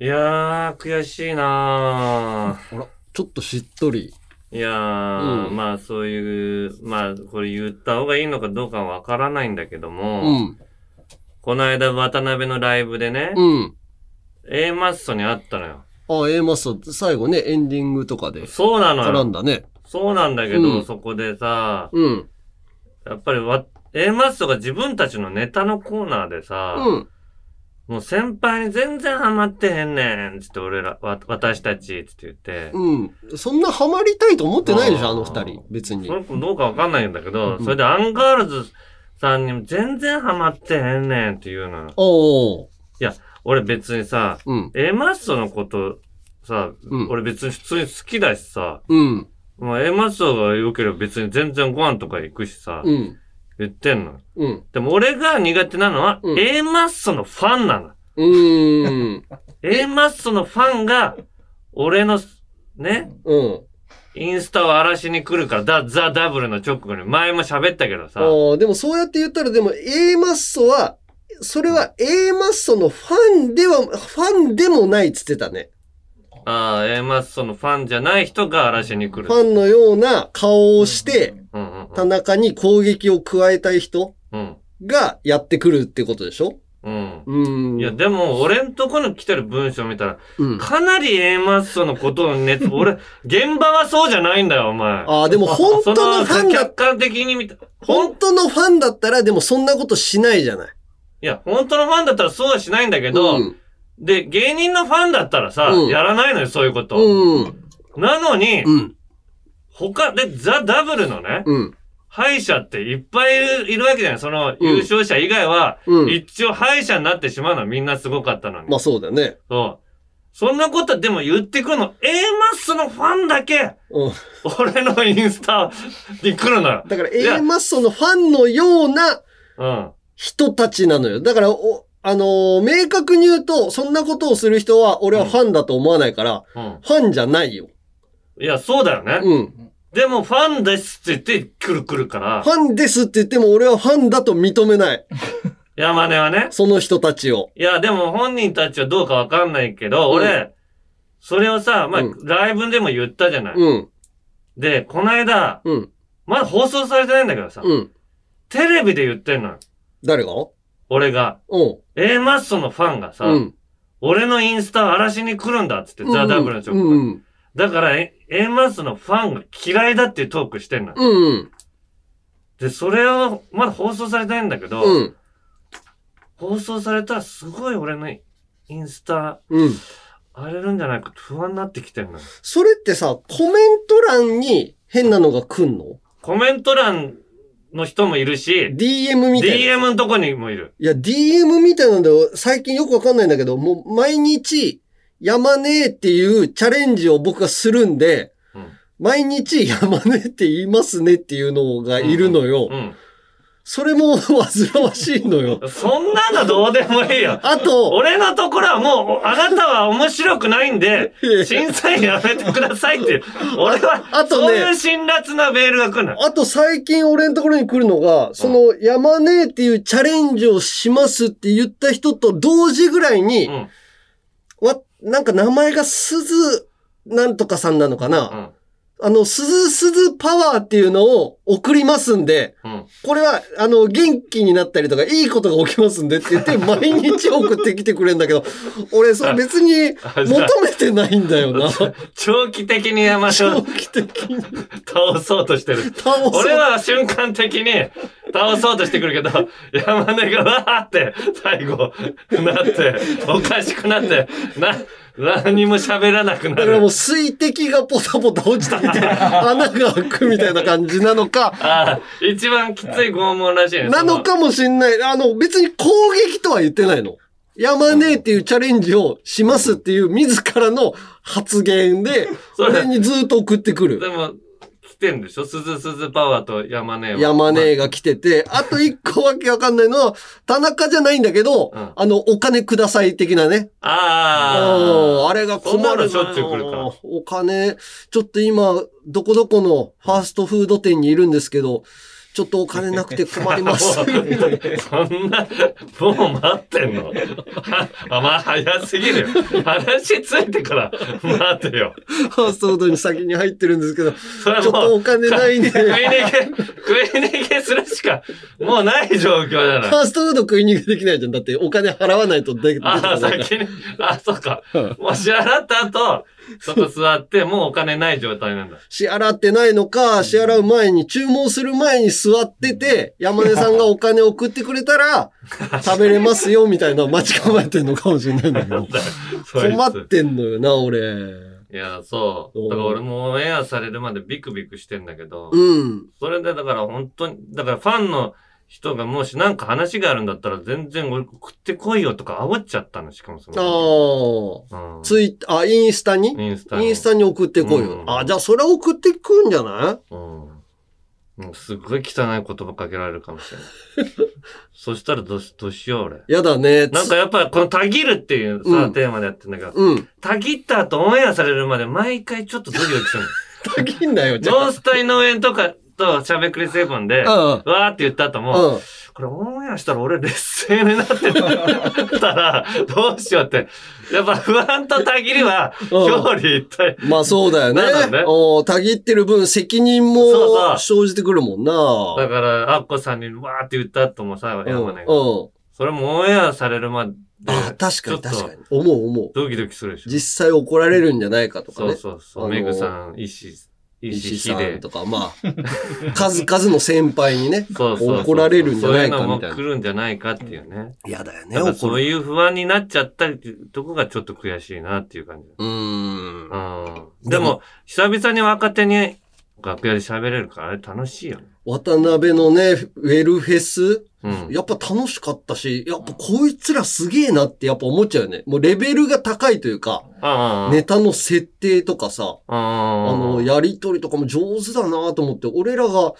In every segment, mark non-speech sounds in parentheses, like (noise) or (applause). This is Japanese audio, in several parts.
いやー、悔しいなあら、ちょっとしっとり。ー。いやー、うんまあそういう、まあこれ言った方がいいのかどうかはわからないんだけどうも、ん。この間渡辺のライブでね、うん。A マッソに会ったのよ。あ、A マスト、最後ね、エンディングとかでそうなのよ。絡んだね。そうなんだけど、うんそこでさ、うん。やっぱりわ、A マッソが自分たちのネタのコーナーでさ、うん。もう先輩に全然ハマってへんねん、つって俺ら、わ私たち、つって言って、うん。そんなハマりたいと思ってないでしょ、あの二人。別にそ。の子どうかわかんないんだけど、うんそれでアンガールズさんにも全然ハマってへんねんっていうのよ。おー。俺別にさ、うん。A マッソのこと、さ、うん俺別に普通に好きだしさ、うん。まあ A マッソが良ければ別に全然ご飯とか行くしさ、うん。言ってんの。うん。でも俺が苦手なのは、うん A マッソのファンなの。うーん。(laughs) A マッソのファンが、俺の、ね、うん。インスタを荒らしに来るから、だ、ザ・ダブルの直後に、前も喋ったけどさ、でもそうやって言ったら、でも A マッソは、それは A マッソのファンでは、ファンでもないっつってたね。ああ、A マッソのファンじゃない人が荒らしに来る。ファンのような顔をして、田中に攻撃を加えたい人うん。がやってくるってことでしょ？うん。うーん。いや、でも、俺んとこに来てる文章見たら、うん。かなり A マッソのことをね、(laughs) 俺、現場はそうじゃないんだよ、お前。ああ、でも本そ当のファンだ客、観的に見た。本当のファンだったら、でもそんなことしないじゃない。いや、本当のファンだったらそうはしないんだけど、うん。で、芸人のファンだったらさ、うんやらないのよ、そういうこと。うん。なのに、うん。他で、ザ・ダブルのね、うん。敗者っていっぱいいるいるわけじゃないその優勝者以外は、うん。一応敗者になってしまうのはみんなすごかったのに。まあそうだよね。そう。そんなことでも言ってくるの、A マッソのファンだけ、うん。俺のインスタに来るのよ。だからいや A マッソのファンのようなうん。人たちなのよ。だから、お、あのー明確に言うと、そんなことをする人は、俺はファンだと思わないから、うん。ファンじゃないよ。いや、そうだよね。うん。でも、ファンですって言ってくるくるからフ、ァンですって言っても、俺はファンだと認めない。(laughs) 山根はね。その人たちを。いや、でも本人たちはどうかわかんないけど、俺、それをさ、まあ、うんライブでも言ったじゃない。うん。で、この間、うん。まだ放送されてないんだけどさ、うん。テレビで言ってんのよ。誰が？俺が。うん。A マッソのファンがさ、うん。俺のインスタを荒らしに来るんだっつって、ザ・ダブルの直後にうん。だから、A, マッソのファンが嫌いだっていうトークしてんのよ。うん。で、それを、まだ放送されてないんだけど、うん。放送されたらすごい俺のインスタ、うん。荒れるんじゃないかと不安になってきてんのよ。それってさ、コメント欄に変なのが来んの？コメント欄の人もいるし、?DM みたいな。DM のとこにもいる。いや、DM みたいなんで、最近よくわかんないんだけど、もう毎日、山ねえっていうチャレンジを僕がするんで、うん毎日山ねえって言いますねっていうのがいるのよ。うん。それも煩わしいのよ。(laughs) そんなのどうでもいいよ。あと、俺のところはもう、あなたは面白くないんでいや、審査員やめてくださいって。俺は、あとねそういう辛辣なメールが来るの。あと最近俺のところに来るのが、その山ねえっていうチャレンジをしますって言った人と同時ぐらいに、うん。わ、なんか名前が鈴なんとかさんなのかな、うん。あの、鈴鈴パワーっていうのを送りますんで、うん。これは、あの、元気になったりとか、いいことが起きますんでって言って、(laughs) 毎日送ってきてくれるんだけど、俺、それ別に求めてないんだよな。(laughs) 長期的に山椒長を期的に倒そうとしてる。倒そう俺は瞬間的に倒そうとしてくるけど、山根がわーって最後なって、おかしくなって、な、何も喋らなくなる。だからもう水滴がポタポタ落ちてきて、(laughs) 穴が開くみたいな感じなのか、ああ、一番きつい拷問らしいね。なのかもしんない。あの、別に攻撃とは言ってないの。山ねえっていうチャレンジをしますっていう自らの発言で、それ俺にずっと送ってくる。でも、来てんでしょ？鈴鈴パワーと山根は。山根が来てて、あ。と一個わけわかんないのは、田中じゃないんだけど、うん。あの、お金ください的なね。ああ。うん。あれが困そんなるのしょっちゅう来るから。お金、ちょっと今、どこどこのファーストフード店にいるんですけど、ちょっとお金なくて困ります。そんな、もう待ってんのは (laughs) あ、まあ早すぎるよ。話ついてから待てよ。ファーストフードに先に入ってるんですけど、それちょっとお金ないんで。食い逃げ、食い逃げするしか、もうない状況じゃないフ。ァーストフード食い逃げできないじゃん。だってお金払わないと出てこああ、ないから。先に、あ、そっか。もう支払った後、(laughs) そこ座って、もうお金ない状態なんだ。支払ってないのか、支払う前に、注文する前に座ってて、山根さんがお金送ってくれたら、(laughs) 食べれますよ、みたいな待ち構えてんのかもしれない (laughs) んだけど。困ってんのよな、俺。いや、そう。だから俺もオンエアされるまでビクビクしてんだけど、うん。それでだから本当に、だからファンの人がもしなんか話があるんだったら全然俺送ってこいよとか煽っちゃったの、しかもそあの。あ。うん、ツイあ、インスタに？インスタに。インスタに送ってこいよ。うんあ、じゃあそれは送ってくんじゃない？うん。もうすっごい汚い言葉かけられるかもしれない。(laughs) そしたらどうし、どうしよう俺。やだね。なんかやっぱこのたぎるっていうさ、うんテーマでやってんだけど、うん。たぎった後オンエアされるまで毎回ちょっとドキドキする (laughs) たぎんなよ、ノンスタイの上とかとしゃべくりセブンで、あ。わーって言った後も、うん。これオンエアしたら俺劣勢になってたら、(laughs) どうしようって。やっぱ不安とたぎりは、(laughs) うん表裏一体。うん。まあそうだよね。ねおたぎってる分責任そうもそ生じてくるもんな。だから、アッコさんにわーって言った後もさ、うん。山根が。うん。それもオンエアされるまで、あ、確かに確かに。思う思う。ドキドキするでしょ。実際怒られるんじゃないかとかそうね。そうそう。あのメグさん、石、石、石さん。とか、まあ、数 (laughs) 々の先輩にね、そうそうそう怒られるんじゃないかそういうのみたいなも来るんじゃないかっていうね。嫌だよね、だ。そういう不安になっちゃったりってとこがちょっと悔しいなっていう感じ。うーん。うん。でも、久々に若手に楽屋で喋れるから、あれ楽しいよね。渡辺のね、ウェルフェス、うん。やっぱ楽しかったし、やっぱこいつらすげえなってやっぱ思っちゃうよね。もうレベルが高いというか。ネタの設定とかさ、ああの、やりとりとかも上手だなと思って、俺らが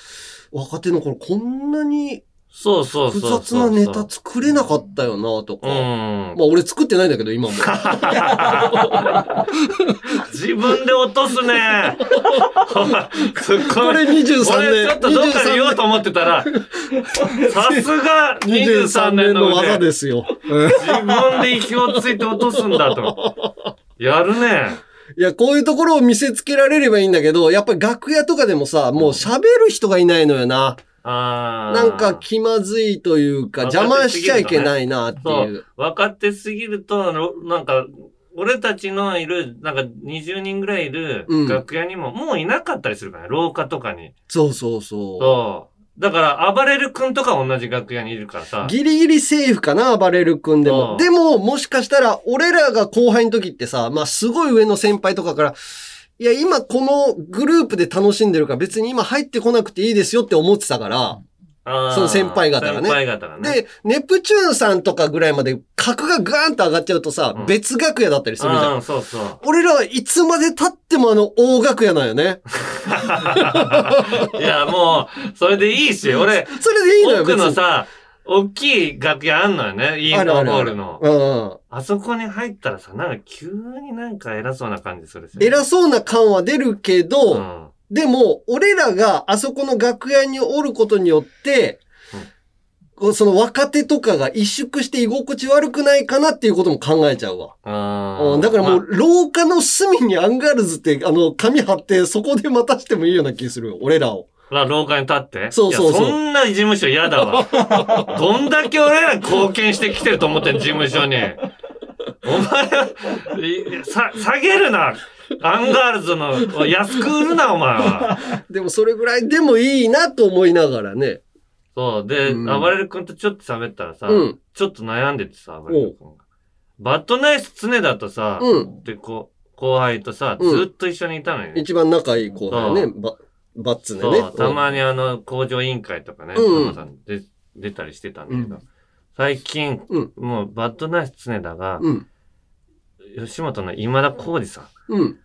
若手の頃こんなにそうそう複そうそう。雑なネタ作れなかったよなとか。うん。まあ俺作ってないんだけど、今も。(laughs) 自分で落とすね。ツッコミこれ23年。俺ちょっとどっかで言おうと思ってたら、さすが23 23年のの技ですよ。自分で息をついて落とすんだと。やるね。いや、こういうところを見せつけられればいいんだけど、やっぱり楽屋とかでもさ、もう喋る人がいないのよな。なんか気まずいというか、邪魔しちゃいけないなってそいう。う。分かってすぎると、ろなんか、俺たちのいる、なんか20人ぐらいいるうん楽屋にも、もういなかったりするからね、廊下とかに。そうそうそそう。だから、暴れる君とか同じ楽屋にいるからさう。。ギリギリセーフかな、暴れる君でも。うんでも、もしかしたら、俺らが後輩の時ってさ、まあ、すごい上の先輩とかから、いや、今このグループで楽しんでるから別に今入ってこなくていいですよって思ってたから、その先輩方がね先輩方がね。で、ネプチューンさんとかぐらいまで格がガーンと上がっちゃうとさ、うん別楽屋だったりするじゃん。うん、そうそう。俺らはいつまで経ってもあの大楽屋なんよね。(laughs) いや、もう、それでいいし、俺、それでいいのよ、奥別に。のさ、大きい楽屋あんのよね、インフォホールの。うんうん。あそこに入ったらさ、なんか急になんか偉そうな感じするし。偉そうな感は出るけど、うん。でも、俺らがあそこの楽屋におることによって、こうその若手とかが萎縮して居心地悪くないかなっていうことも考えちゃうわ。うん、だからもまう、廊下の隅にアンガールズって、あの、紙貼って、そこで待たしてもいいような気するよ、俺らを。あ、廊下に立ってそうそうそうそんな事務所嫌だわ。(laughs) どんだけ俺ら貢献してきてると思ってんの事務所に。お前は、いさ、下げるな。アンガールズの、安く売るな、お前は。(laughs) でも、それぐらいでもいいなと思いながらね。そう。で、うん暴れる君とちょっと喋ったらさ、うんちょっと悩んでてさ、暴れる君が。バッドナイス常だとさ、うんで、こう、後輩とさ、うんずっと一緒にいたのよ、ね一番仲いい子だよね、ババッツでね。そう、たまにあの、工場委員会とかね、うんさんで出たりしてたんだけど、うん最近、うんもうバッドナイス常田が、うん。吉本の今田耕司さん。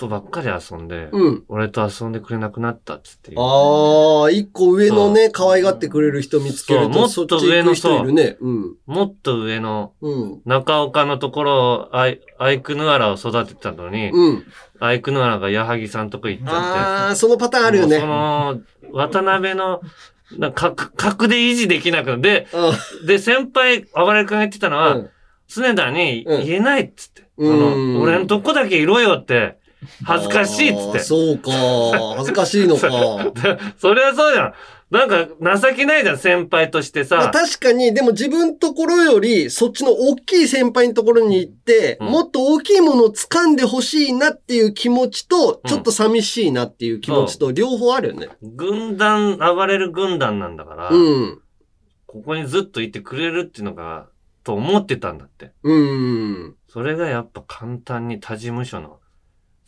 とばっかり遊んで、うん。俺と遊んでくれなくなったっつってああ、一個上のね、可愛がってくれる人見つけると、そうもっとそっち行く人いるね。うん。もっと上のうん。中岡のところをアイアイクヌアラを育ててたのに、うん。アイクヌアラが矢作さんとこ行っちゃって、ああ、そのパターンあるよもうそね。の、渡辺のなんか格、格で維持できなくて、うで、先輩、暴れくんが言ってたのは、ん。常田にうん言えないっつって。そうんの、俺のとこだけいろよって、恥ずかしいっつって。そうか。恥ずかしいのか。で (laughs) それはそうじゃん。なんか、情けないじゃん、先輩としてまあ、さ。確かに、でも自分ところより、そっちの大きい先輩のところに行って、うんもっと大きいものを掴んでほしいなっていう気持ちと、うんちょっと寂しいなっていう気持ちと、両方あるよね。軍団、暴れる軍団なんだから、うん。ここにずっといてくれるっていうのが、と思ってたんだって。うん。それがやっぱ簡単に他事務所の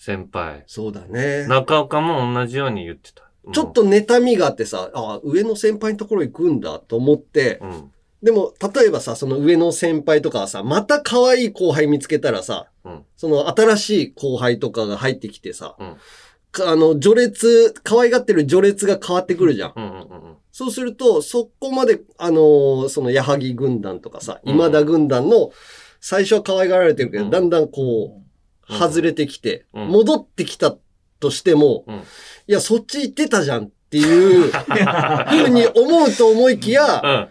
先輩。そうだね。中岡も同じように言ってた。ちょっ。と妬みがあってさ、あ上の先輩のところ行くんだと思って、うん。でも、例えばさ、その上の先輩とかはさ、また可愛い後輩見つけたらさ、うんその新しい後輩とかが入ってきてさ、うんかあの、序列、可愛がってる序列が変わってくるじゃん。うんうんうんそうすると、そこまで、あのーその、矢作軍団とかさ、うん今田軍団の、最初は可愛がられてるけど、うんだんだんこう、うん外れてきて、うん戻ってきたとしても、うんいや、そっち行ってたじゃんっていう、(laughs) ふうに思うと思いきや、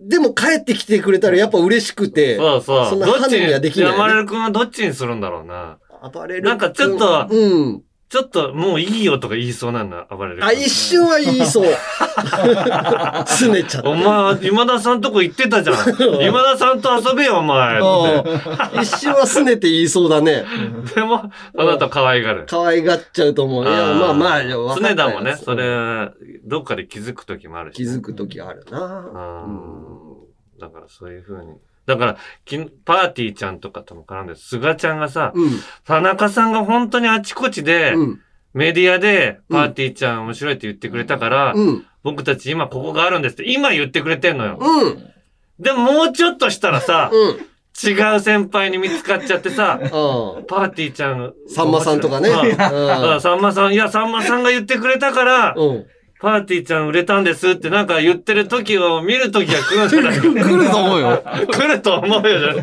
うん。でも帰ってきてくれたらやっぱ嬉しくて、そうそう。そんなどっちハネにはできないよね山根くんはどっちにするんだろうな。暴れる。なんかちょっとうん。ちょっともういいよとか言いそうなんだ、暴れる君。あ、一瞬は言いそう。すねちゃって。お前、今田さんとこ行ってたじゃん。今田さんと遊べよ、お前。一瞬はすねて言いそうだね。でも、あなた可愛がる。可愛がっちゃうと思う。いや、ーまあまあ、分かったよ常田もね、それ、どっかで気づく時もあるし。気づく時あるな。うん。だからそういう風に。だから、きパーティーちゃんとかとも絡んで、菅ちゃんがさ、うん。田中さんが本当にあちこちで、うん。メディアで、パーティーちゃん面白いって言ってくれたから、うん。僕たち今ここがあるんですって、今言ってくれてんのよ。うん。でももうちょっとしたらさ、うん。違う先輩に見つかっちゃってさ、あパーティーちゃん。さんまさんとかね。さんまさん、いや、さんまさんが言ってくれたから。パーティーちゃん売れたんですってなんか言ってる時を見る時が来るんじゃないか。(laughs) 来ると思うよ。(laughs) 来ると思うよ。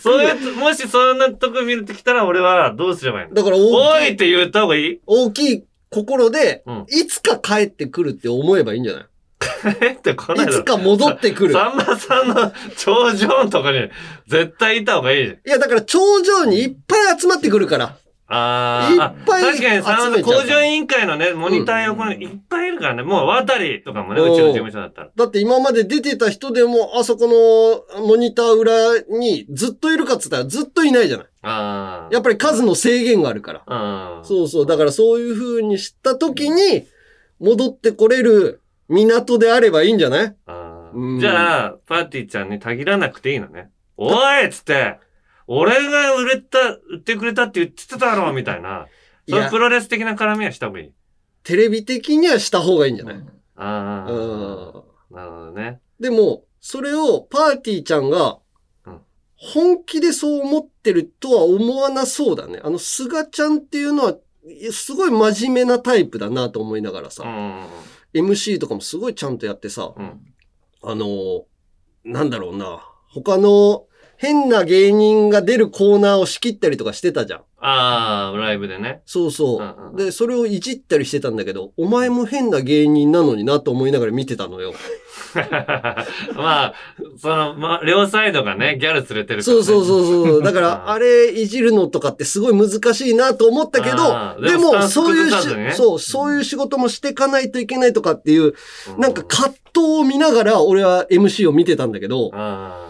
そういう、もしそんなとこ見るときたら俺はどうすればいいの？だからお大きい、いって言った方がいい？大きい心でうん、いつか帰ってくるって思えばいいんじゃない？えって来ないいつか戻ってくる。さんまさんの頂上のとこに絶対いた方がいいじゃん。いや、だから頂上にいっぱい集まってくるから。ああ確かにさ工場委員会のね、モニター横にいっぱいいるからね。もう渡りとかもね、うんうちの事務所だったら。だって今まで出てた人でも、あそこのモニター裏にずっといるかっつったらずっといないじゃない。ああ。やっぱり数の制限があるから。うん。そうそう。だからそういう風にした時に、戻ってこれる港であればいいんじゃない？あうんーじゃあ、パーティーちゃんにたぎらなくていいのね。おいっつって、俺が売れた、売ってくれたって言ってただろみたいな。そういうプロレス的な絡みはした方がいい。テレビ的にはした方がいいんじゃない？ああ。うん。なるほどね。でも、それをパーティーちゃんがうん、本気でそう思ってるとは思わなそうだね。あの、菅ちゃんっていうのは、すごい真面目なタイプだなと思いながらさ、うん。MC とかもすごいちゃんとやってさ、うん。あの、なんだろうな、他の変な芸人が出るコーナーを仕切ったりとかしてたじゃん。ああ、ライブでね。そうそう。うんうんで、それをいじったりしてたんだけど、お前も変な芸人なのになと思いながら見てたのよ。(laughs) まあ、その、まあ、両サイドがね、ギャル連れてるから、ね。そうそうそうそう。(laughs) だかうんら、あれいじるのとかってすごい難しいなと思ったけど、でも、そういう崩さずにねし、そう、そういう仕事もしていかないといけないとかっていう、うんなんか葛藤を見ながら俺は MC を見てたんだけど、あ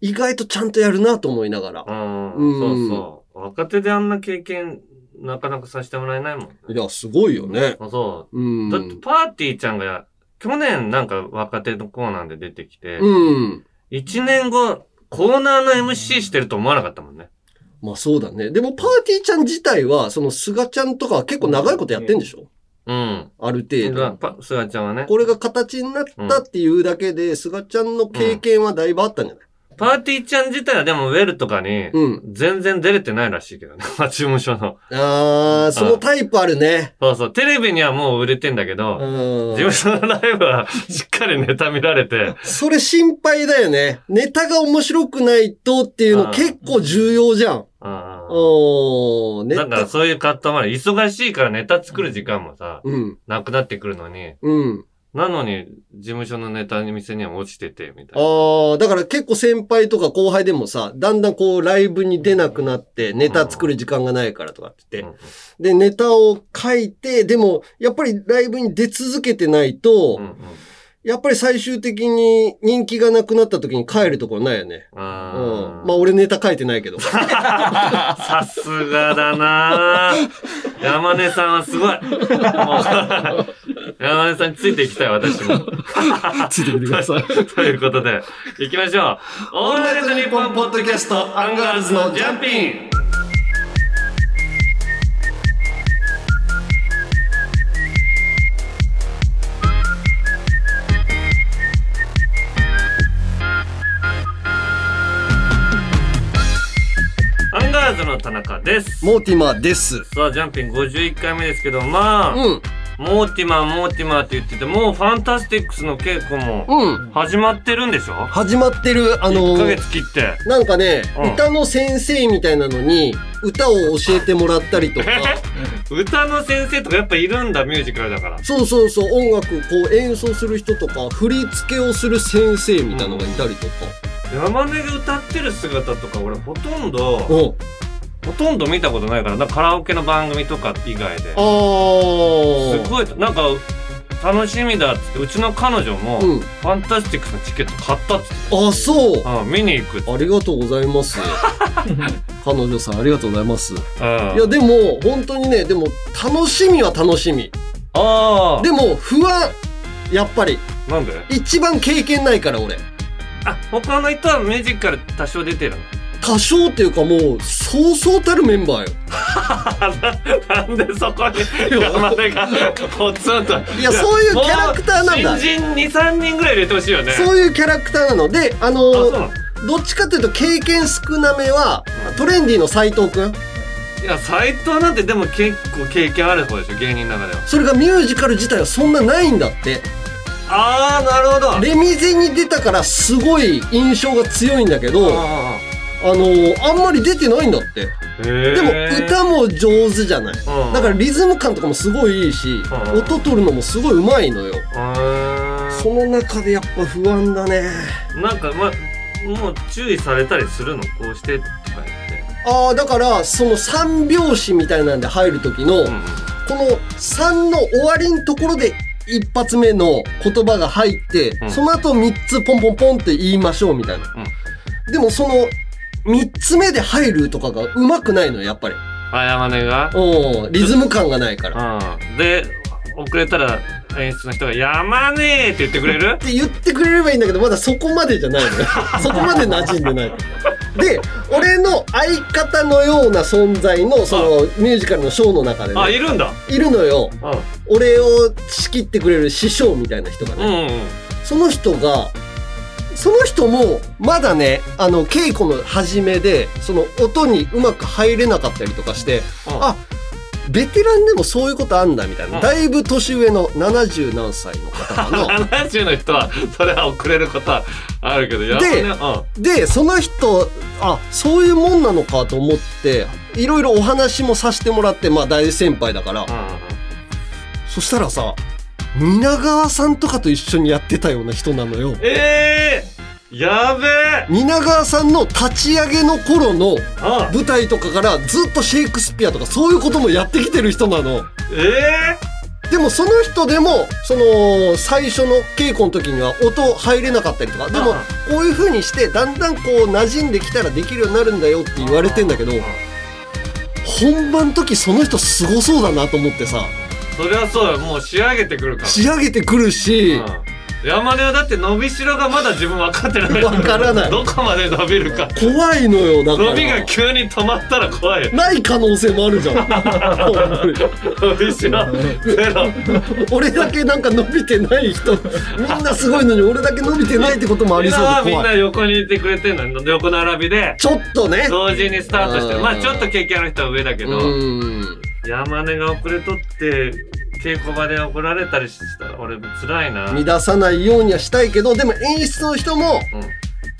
意外とちゃんとやるなと思いながらあ。。うん。うんそうそう。若手であんな経験、なかなかさせてもらえないもんね。いや、すごいよね。あそうう。ん。だってパーティーちゃんが、去年なんか若手のコーナーで出てきて、うん。一年後、コーナーの MC してると思わなかったもんね。まあそうだね。でもパーティーちゃん自体は、その菅ちゃんとかは結構長いことやってんでしょ？うん。ある程度。パすがちゃんはね。これが形になったっていうだけで、菅ちゃんの経験はだいぶあったんじゃない？パーティーちゃん自体はでもウェルとかに、うん。全然出れてないらしいけどね。(laughs) 事務所の。あー、そのタイプあるね。そうそう。テレビにはもう売れてんだけうど、ん。事務所のライブはしっかりネタ見られて、それ心配だよね。ネタが面白くないとっていうのうん結構重要じゃん。あおー、ネだからタ。そういう葛藤もある。忙しいからネタ作る時間もさ、うん。なくなってくるのに、うん。なのに、事務所のネタに店には落ちてて、みたいな。ああ、だから結構先輩とか後輩でもさ、だんだんこうライブに出なくなって、ネタ作る時間がないからとかって言うんって、で、ネタを書いて、でも、やっぱりライブに出続けてないと、うんうんやっぱり最終的に人気がなくなった時に帰るところないよね。うん。まあ俺ネタ書いてないけど。(laughs) さすがだなぁ山根さんはすごい。山根さんについていきたい、私も。ついてみてください。(laughs) ということで、行きましょう。オールナイトニッポンポッドキャスト、アンガールズのジャンピン。の田中です。モーティマーです。さあ、ジャンピン51回目ですけど、まあ、うん。モーティマー、モーティマーって言ってて、もうファンタスティックスの稽古もうん。始まってるんでしょ？始まってる、あの1ヶー月切って。なんかね、うん歌の先生みたいなのに、歌を教えてもらったりとか、(laughs) 歌の先生とかやっぱいるんだ、ミュージカルだから。そうそうそう、音楽こう演奏する人とか、振り付けをする先生みたいなのがいたりとか。山根が歌ってる姿とか俺ほとんど、うん。ほとんど見たことないから、なんかカラオケの番組とか以外で。あー。すごい、なんか、楽しみだっつって、うちの彼女も、うん。ファンタスティックスのチケット買ったっつって。あ、そう。うん、見に行くっつって。ありがとうございます。(laughs) 彼女さん、ありがとうございます。いうんや、でも、本当にね、でも、楽しみは楽しみ。あでも、不安。やっぱり。あ、なんで？一番経験ないから、俺。あ、他の人はミュージカル多少出てるの？多少っていうかもう、そうそうたるメンバーよ。ななんでそこに山根がポツンと。いやそういうキャラクターなんだ新人2、3人ぐらい入れてほしいよね。そういうキャラクターなので、あのどっちかというと経験少なめは、トレンディの斎藤くん？いや、斎藤なんてでも結構経験ある方でしょ、芸人の中では。それがミュージカル自体はそんなないんだって。あー、なるほど。レミゼに出たからすごい印象が強いんだけど、ああのあんまり出てないんだって。でもー歌も上手じゃない。うんだからリズム感とかもすごいいいし、うん音取るのもすごい上手いのよ。あその中でやっぱ不安だね。ーなんか、ま、もう注意されたりするの？こうしてとか言って。ああ、だから、その三拍子みたいなんで入る時の、うん。この3の終わりのところで一発目の言葉が入って、うんその後3つポンポンポンって言いましょうみたいな。でもその3つ目で入るとかがうまくないのよ、やっぱり。あ、山根が？うん、リズム感がないから。っうん。で、遅れたら演出の人が、山根ーって言ってくれる？て言ってくれればいいんだけど、まだそこまでじゃないのよ。(laughs) そこまで馴染んでない。で、俺の相方のような存在の、そのミュージカルのショーの中であ、いね、るんだ。いるのよ。う俺を仕切ってくれる師匠みたいな人がん。ね。うんうん。その人が、その人も、まだね、あの、稽古の始めで、その音にうまく入れなかったりとかして、うんあ、ベテランでもそういうことあんだ、みたいな。うんだいぶ年上の70何歳の方かな。(laughs) 70の人は、それは遅れることはあるけど、山根、うん。で、その人、あ、そういうもんなのかと思って、いろいろお話もさせてもらって、まあ大先輩だから、そしたらさ、皆川さんとかと一緒にやってたような人なのよ。ええー、やべえ。蜷川さんの立ち上げの頃のあ舞台とかからずっとシェイクスピアとかそういうこともやってきてる人なの。えでもその人でも、その最初の稽古の時には音入れなかったりとか、でもあこういう風にしてだんだんこう馴染んできたらできるようになるんだよって言われてんだけど、本番の時その人すごそうだなと思ってさ、そりゃそうだ、もう仕上げてくるから。仕上げてくるし、うん山根はだって伸びしろがまだ自分分かってない。わからないどこまで伸びるか。怖いのよ、だから。伸びが急に止まったら怖いよ。ない可能性もあるじゃん。(laughs) 伸びしろゼロ。俺だけなんか伸びてない人、みんなすごいのに俺だけ伸びてないってこともありそう今はみんで怖。ない横にいてくれてんの横並びで。ちょっとね。同時にスタートしてまあちょっと経験ある人は上だけう山根が遅れとって、稽古場で怒られたりしたら俺辛いな。乱さないようにはしたいけど、でも演出の人も、うん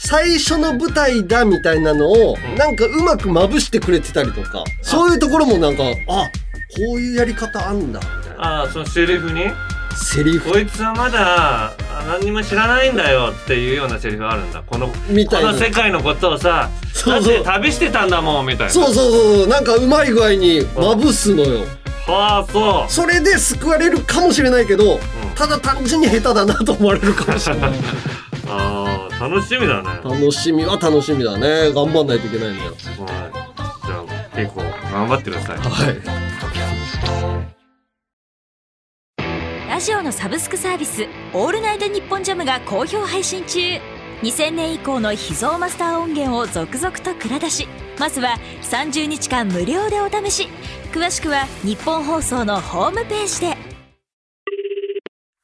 最初の舞台だみたいなのを、うんなんかうまくまぶしてくれてたりとか、そういうところもなんか、あ、こういうやり方あんだ、みたいな。ああ、そのセリフに？セリフ。こいつはまだあ何にも知らないんだよっていうようなセリフがあるんだ。このこの世界のことをさそうそう。旅してたんだもんみたいな。そうそうそうなんかうまい具合にまぶすのよ。はあそう。それで救われるかもしれないけど、ただ単純に下手だなと思われるかもしれない。(laughs) ああ楽しみだね。楽しみは楽しみだね。頑張んないといけないのよ。はい。じゃあ結構頑張ってください。はいラジオのサブスクサービス「オールナイトニッポンジャム」が好評配信中。2000年以降の秘蔵マスター音源を続々と蔵出しまずは30日間無料でお試し。詳しくは日本放送のホームページで。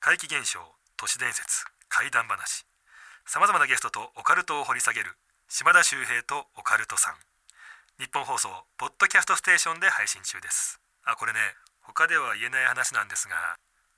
怪奇現象都市伝説怪談話。さまざまなゲストとオカルトを掘り下げる島田秀平とオカルトさん。日本放送ポッドキャストステーションで配信中です。あこれね他では言えない話なんですが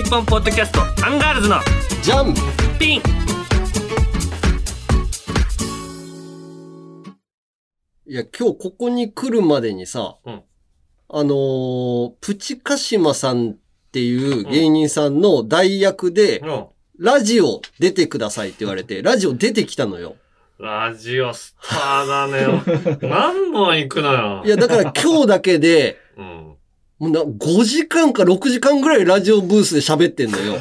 ールナイトニッポッドキャストアンガールズのジャンピン。いや今日ここに来るまでにさ、うん。あのープチ鹿島さんっていう芸人さんの代役で、うん。ラジオ出てくださいって言われて、(laughs) ラジオ出てきたのよ。ラジオスターだね。何本行くのよ。いや、だから今日だけで、うんもうな5時間か6時間ぐらいラジオブースで喋ってんのよ。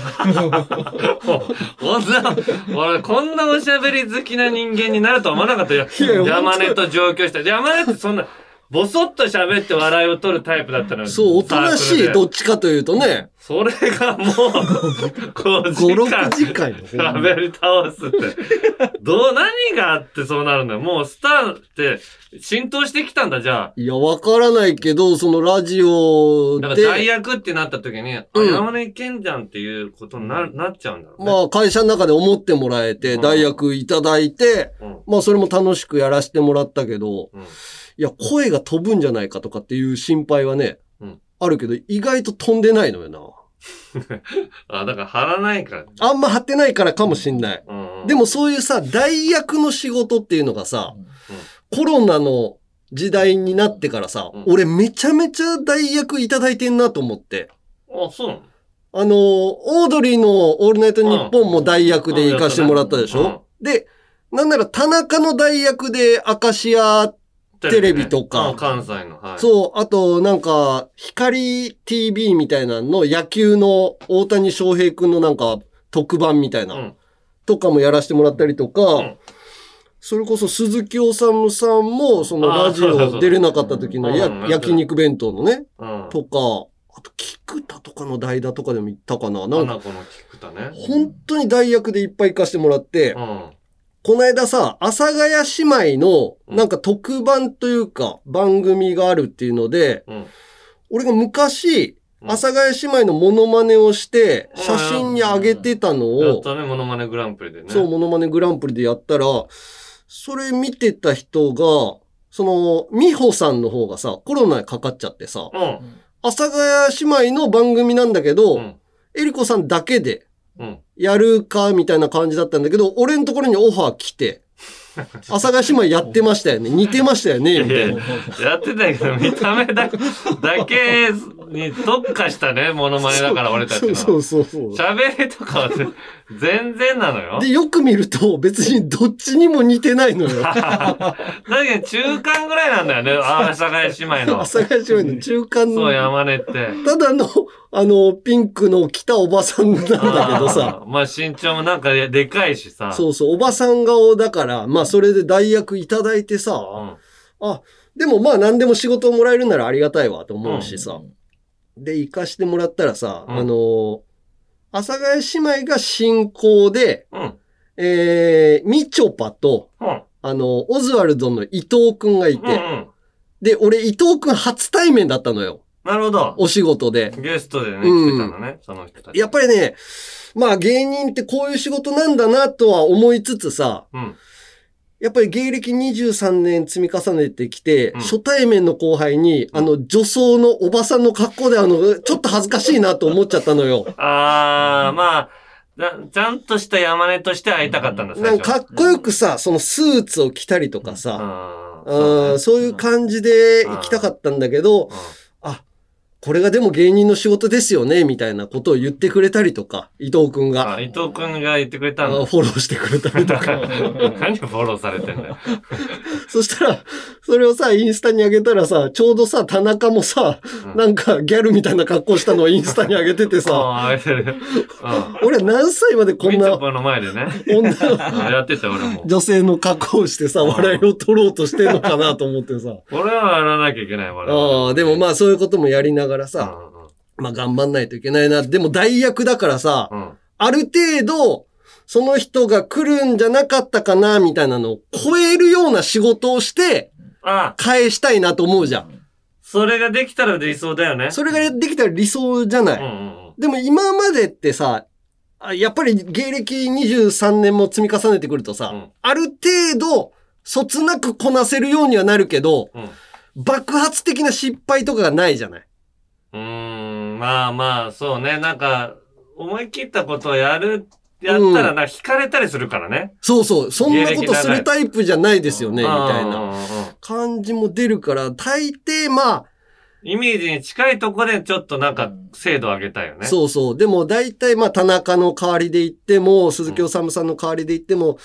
こんな、俺、こんなおしゃべり好きな人間になるとは思わなかったよ。山根と上京した。山根ってそんな、ボソッと喋って笑いを取るタイプだったのよ。そう、おとなしい、どっちかというとね、それがもう、5 5、時間6時間よ。喋り倒すって。どう、何があってそうなるのよ。もうスターって浸透してきたんだ、じゃあ。いや、わからないけど、そのラジオだから代で、役ってなった時に、あ、うん山根いけんじゃんっていうことにななっちゃうんだろうね。まあ会社の中で思ってもらえて、うん代役いただいて、うんまあそれも楽しくやらせてもらったけど、うんいや、声が飛ぶんじゃないかとかっていう心配はね、うんあるけど、意外と飛んでないのよな。(laughs) あ、だから張らないから。あんま張ってないからかもしんない。うんうんでもそういうさ、代役の仕事っていうのがさ、コロナの時代になってからさ、うん俺めちゃめちゃ代役いただいてんなと思って。あ、そうなの？あのー、オードリーのオールナイトニッポンも代役で行かしてもらったでしうんょ、で、なんなら田中の代役でアカシア、テレビとか。うん関西の。はい。そう、あとなんか、光 TV みたいなの野球の大谷翔平くんのなんか特番みたいな、うん。とかもやらせてもらったりとか、うん。それこそ鈴木おさむさんも、そのラジオ出れなかった時の焼肉弁当のね、うん。とか、あと、菊田とかの代打とかでも行ったかな。なんか、花子の菊田ね。本当に代役でいっぱい行かしてもらって、うん。この間さ、阿佐ヶ谷姉妹の、うんなんか特番というか、番組があるっていうので、うん。俺が昔、うん阿佐ヶ谷姉妹のモノマネをして、うん写真に上げてたのを、やったね、モノマネグランプリでね。そう、モノマネグランプリでやったら、それ見てた人が、その、美穂さんの方がさ、コロナにかかっちゃってさ、うん。阿佐ヶ谷姉妹の番組なんだけど、うん。えりこさんだけでうん。やるか、みたいな感じだったんだけど、俺のところにオファー来て、(laughs) 阿佐ヶ谷姉妹やってましたよね。似てましたよね、みたいな。やってたけど、見た目だだけに特化したね、モノマネだから、俺たちの。そうそうそうそう。喋りとかはぜ全然なのよ。で、よく見ると別にどっちにも似てないのよ。だけど中間ぐらいなんだよね、阿佐ヶ谷姉妹阿の。(laughs) 佐ヶ谷姉妹の中間そう、の、山根って。ただの、あの、ピンクの着たおばさんなんだけどさあ、ーまあ身長もなんかでかいしさ。そうそう、おばさん顔だから、まあそれで代役いただいてさ、うん。あ、でもまあ何でも仕事をもらえるならありがたいわと思うしさ。で、行かしてもらったらさ、うんあの、阿佐ヶ谷姉妹が進行で、うん。えー、みちょぱと、うん。あの、オズワルドの伊藤くんがいて、うんうん。で、俺伊藤くん初対面だったのよ。なるほど。お仕事で。ゲストでね、うん来てたのね、その人たち。やっぱりね、まあ芸人ってこういう仕事なんだなとは思いつつさ、うん。やっぱり芸歴23年積み重ねてきて、うん。初対面の後輩に、あの、女装のおばさんの格好であの、ちょっと恥ずかしいなと思っちゃったのよ。あー、まあ、なちゃんとした山根として会いたかったんだ、なんかかっこよくさ、そのスーツを着たりとかさ、うん。うん、そういう感じで行きたかったんだけど、あ、これがでも芸人の仕事ですよね、みたいなことを言ってくれたりとか、伊藤くんが、あ、伊藤くんが言ってくれたんだ。あフォローしてくれたりとか。(laughs) 何フォローされてんだよ。(laughs) そしたら、それをさ、インスタに上げたらさ、ちょうどさ、田中もさ、うんなんかギャルみたいな格好したのをインスタに上げててさ、(laughs) ああ、れてる。俺何歳までこんなの前でね。女のあやってた、俺も。女性の格好をしてさ、笑いを取ろうとしてんのかなと思ってさ。俺はやらなきゃいけない、我々ああ、でもまあそういうこともやりながらさ、うまあ頑張んないといけないな。でも代役だからさ、んうん。うん。ある程度、その人が来るんじゃなかったかな、みたいなのを超えるような仕事をして、あ、返したいなと思うじゃん。それができたら理想だよね。それができたら理想じゃない。うんうんうん。でも今までってさ、あやっぱり芸歴23年も積み重ねてくるとさ、うんある程度、そつなくこなせるようにはなるけど、うん。爆発的な失敗とかがないじゃない。うーん、まあまあ、そうね。なんか、思い切ったことをやる、やったらな、惹かれたりするからね。そうそう、そんなことするタイプじゃないですよね、みたいなうんうんうんうん感じも出るから、大抵まあ、イメージに近いとこでちょっとなんか精度上げたいよね。そうそう。でも大体まあ田中の代わりで言っても、鈴木治さんの代わりで言っても、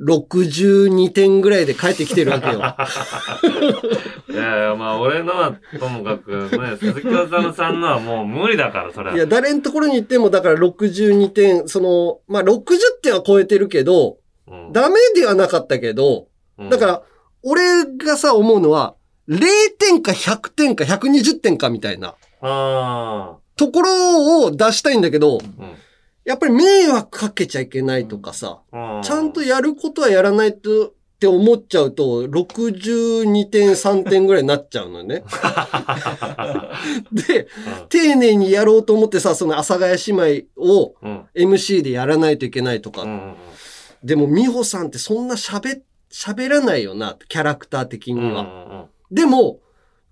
62点ぐらいで帰ってきてるわけよ。(laughs) いやいや、まあ俺のはともかくね、鈴木治さんのはもう無理だから、それは。いや、誰のところに行っても、だから62点、その、まあ60点は超えてるけど、うんダメではなかったけど、うんだから、俺がさ、思うのは、0点か100点か120点かみたいなあところを出したいんだけど、あ。うんやっぱり迷惑かけちゃいけないとかさ、うんちゃんとやることはやらないとって思っちゃうと、62点、3点ぐらいになっちゃうのよね。(laughs) で、丁寧にやろうと思ってさ、その阿佐ヶ谷姉妹をうん。MC でやらないといけないとか。うんうんでも、美穂さんってそんな喋、喋らないよな、キャラクター的うん。には。うんでも、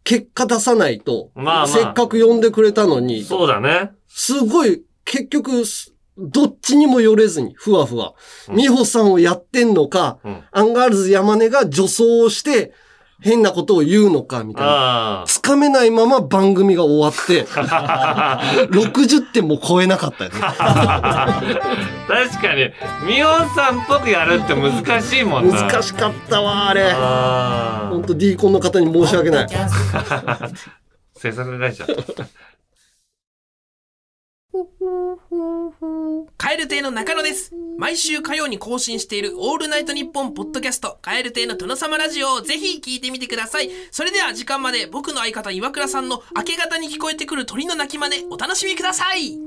結果出さないと、まあまあせっかく呼んでくれたのに、そうだね。すごい、結局、すどっちにもよれずに、ふわふわ。うん美穂さんをやってんのか、うん。アンガールズ山根が女装をして、変なことを言うのか、みたいな。あつかめないまま番組が終わって、(laughs) 60点も超えなかったよね。あ。(laughs) 確かに、ミオさんっぽくやるって難しいもんな。難しかったわ、あれ。あほんと D コンの方に申し訳ない。あ。(laughs) 制作会社。カエル亭の中野です。毎週火曜に更新しているオールナイトニッポンポッドキャスト、カエル亭の殿様ラジオをぜひ聞いてみてください。それでは時間まで僕の相方岩倉さんの明け方に聞こえてくる鳥の鳴き真似お楽しみください。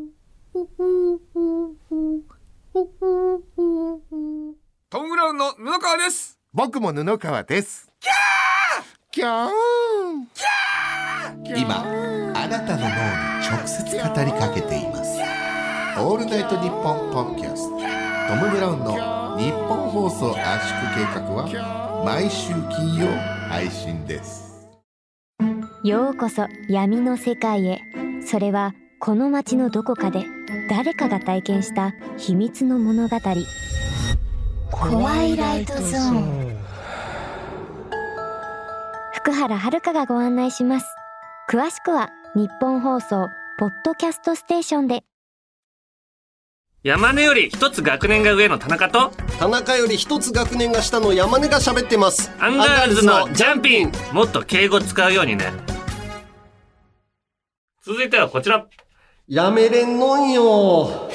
トム・ブラウンの布川です。僕も布川です。キャー！キャー！今あなたの脳に直接語りかけていますオールナイトニッポンポッドキャスト。トム・ブラウンの日本放送圧縮計画は毎週金曜配信です。ようこそ闇の世界へ。それはこの街のどこかで誰かが体験した秘密の物語。怖いライトゾーン。福原遥がご案内します。詳しくは日本放送ポッドキャストステーションで山根より一つ学年が上の田中と、田中より一つ学年が下の山根が喋ってます。アンガールズのジャンピンもっと敬語使うようにね。続いてはこちら。やめれんのんよ。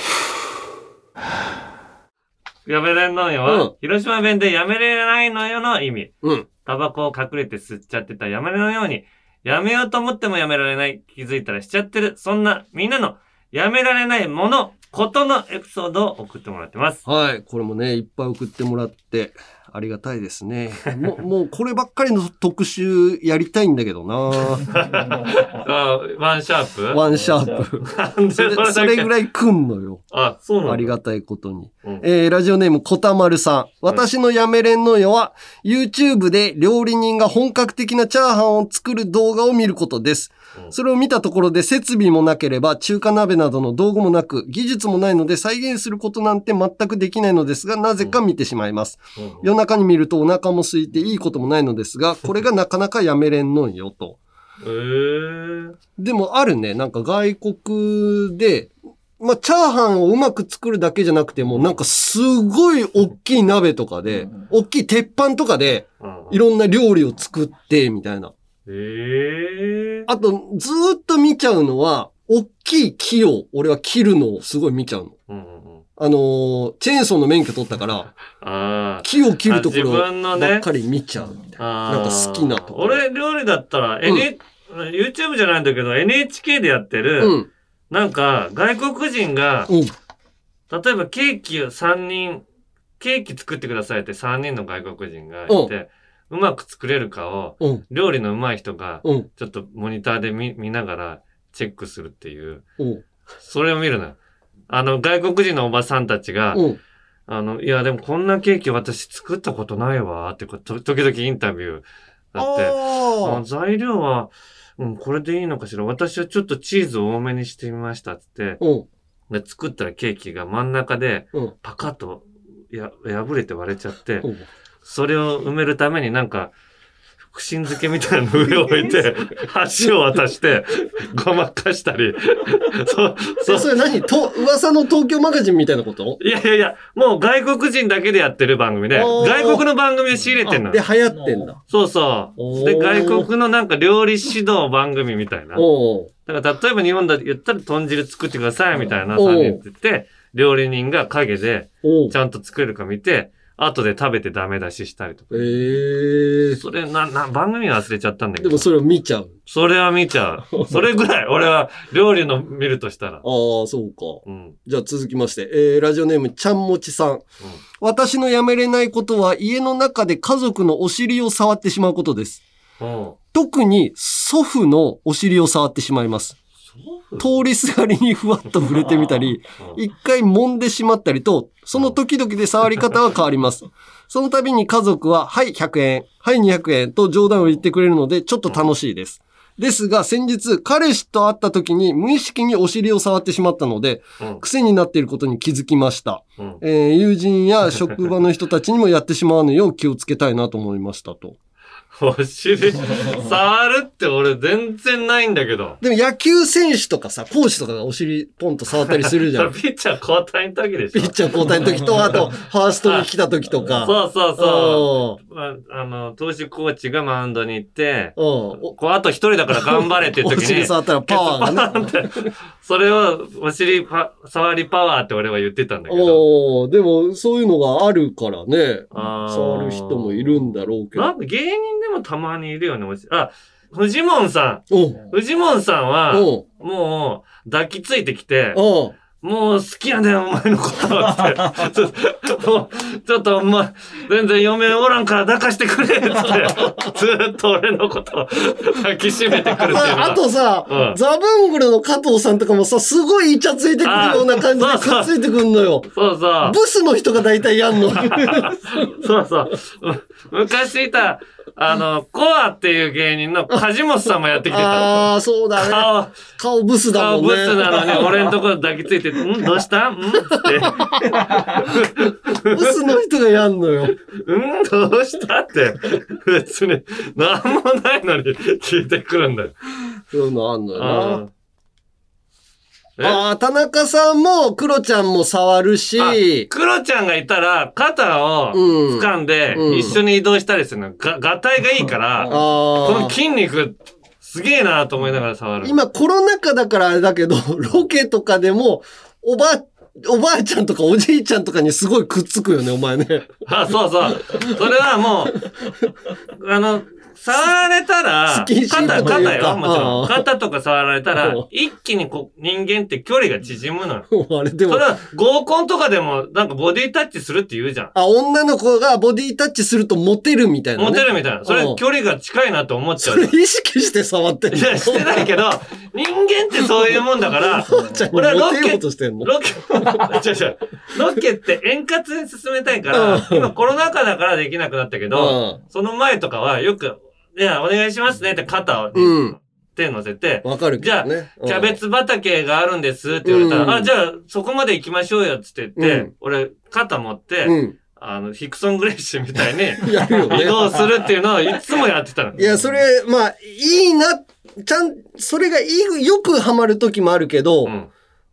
やめれんのよは、うん広島弁でやめれないのよの意味。うん。タバコを隠れて吸っちゃってたやめれのように、やめようと思ってもやめられない、気づいたらしちゃってる、そんなみんなのやめられないもの、ことのエピソードを送ってもらってます。はい。これもね、いっぱい送ってもらって、ありがたいですね。もう、(laughs) もうこればっかりの特集やりたいんだけどな (laughs) あワンシャープ？ワンシャープ。それ (laughs) それぐらい。い来んのよ。あ、そうなありがたいことに。うんえーラジオネームこたまるさん。私のやめれんのよは、YouTube で料理人が本格的なチャーハンを作る動画を見ることです。それを見たところで設備もなければ中華鍋などの道具もなく技術もないので再現することなんて全くできないのですがなぜか見てしまいます。夜中に見るとお腹も空いていいこともないのですが (laughs) これがなかなかやめれんのんよと。えー、でもあるね。なんか外国で、まあ、チャーハンをうまく作るだけじゃなくても、なんかすごい大きい鍋とかで、大きい鉄板とかで、いろんな料理を作って、みたいな。えー、あと、ずーっと見ちゃうのは、大きい木を、俺は切るのをすごい見ちゃうの。うんうんうんあのーチェーンソーの免許取ったから、(laughs) あー木を切るところばっかり見ちゃうみたいな。あーなんか好きなところ。俺、料理だったら、N YouTube じゃないんだけど、NHK でやってる、うん。なんか、外国人が、うん。例えばケーキを3人、ケーキ作ってくださいって3人の外国人がいて、うまく作れるかを、うん。料理の上手い人が、うん。ちょっとモニターで見見ながらチェックするっていう、うん。それを見るのよ。あの、外国人のおばさんたちが、うん。あの、いや、でもこんなケーキ私作ったことないわ、って時々インタビューだって、材料は、うん、これでいいのかしら。私はちょっとチーズを多めにしてみました、つって。うん。で、作ったらケーキが真ん中でうん、パカッと、や、破れて割れちゃって、うん。それを埋めるためになんか、福神漬けみたいなの上を置いて、箸を渡して、ごまかしたり。(laughs) そそ。そうれ何？と、噂の東京マガジンみたいなこと？いやいやいや、もう外国人だけでやってる番組で、外国の番組で仕入れてんのあ。で、流行ってんだ。そうそう。で、外国のなんか料理指導番組みたいな。だから例えば日本だと言ったら豚汁作ってくださいみたいなおう3人って言って、料理人が陰でちゃんと作れるか見て、後で食べてダメ出ししたりとか。ええそれな、な、番組忘れちゃったんだけど。でもそれを見ちゃう。それは見ちゃう。(laughs) それぐらい、俺は料理の見るとしたら。ああ、そうか。うん。じゃあ続きまして、えー、ラジオネームちゃんもちさん。私のやめれないことは家の中で家族のお尻を触ってしまうことです。うん。特に祖父のお尻を触ってしまいます。通りすがりにふわっと触れてみたり、一回揉んでしまったりと、その時々で触り方は変わります。その度に家族は、はい100円、はい200円と冗談を言ってくれるので、ちょっと楽しいです。ですが、先日、彼氏と会った時に無意識にお尻を触ってしまったので、うん癖になっていることに気づきました。うんえー友人や職場の人たちにもやってしまわぬよう気をつけたいなと思いましたと。お尻、触るって俺全然ないんだけど。でも野球選手とかさ、コーチとかがお尻ポンと触ったりするじゃん。(laughs) ピッチャー交代の時でしょ。ピッチャー交代の時と、(laughs) あと、ファーストに来た時とか。そうそううそう。まあ、あの、投手コーチがマウンドに行って、こう、あと一人だから頑張れって時に、(laughs) 尻触ったらパワーがね。それをお尻パ、触りパワーって俺は言ってたんだけど。でも、そういうのがあるからね。触る人もいるんだろうけど。なんか芸人でもたまにいるよね、お尻あ、フジモンさおん。フジモンさんは、おもう、抱きついてきて、おもう好きやねん、お前のことはって。(laughs) ちょっと、もうちょっとお前、全然嫁おらんから抱かしてくれって、(laughs) ずっと俺のことを (laughs) 抱きしめてくるっていうのが。ああとさ、うんザブングルの加藤さんとかもさ、すごいイチャついてくるような感じであくっついてくんのよ。そうそう。ブスの人が大体やんの。そうそう。む昔いた、あの、コアっていう芸人の梶本さんもやってきてた。(laughs) ああ、そうだね。顔、顔ブスだ顔もんね。ブスなのに、俺のところ抱きついて、(laughs) んどうしたん？って。ブスの人がやんのよ。うん？どうしたって。別に、なんもないのに聞いてくるんだよ。そういうのあんのよあな。ああ、田中さんも、クロちゃんも触るし、クロちゃんがいたら、肩をうん掴んでうん、一緒に移動したりするの。が、がたいがいいから、こ。の筋肉、すげえなと思いながら触る。今コロナ禍だからあれだけど、(laughs) ロケとかでも、おば、おばあちゃんとかおじいちゃんとかにすごいくっつくよね、お前ね。あ、そうそう。それはもう、(laughs) あの、触られたら、(laughs) 肩、肩よ、もちろん。肩とか触られたら (laughs) うん、一気にこう、人間って距離が縮むのよ。(laughs) あれでもそれ、は合コンとかでも、なんかボディタッチするって言うじゃん。あ、女の子がボディタッチするとモテるみたいな、ね。モテるみたいな。それうん距離が近いなと思っちゃそうれじゃん。意識して触ってんの？いや、してないけど、人間ってそういうもんだから、俺はロケロケ。ロケって円滑に進めたいから、今コロナ禍だからできなくなったけど、その前とかはよく、いや、お願いしますねって肩を、うん。手乗せて、わかるけじゃあ、どね。キャベツ畑があるんですって言われたら、うんあ、じゃあ、そこまで行きましょうよって言って、うん俺、肩持って、うん。あの、ヒクソン・グレイッシュみたいに。(laughs) 移動するっていうのをいつもやってたの。いや、それ、まあ、いいな、ちゃん、それがいい、よくハマる時もあるけど、うん。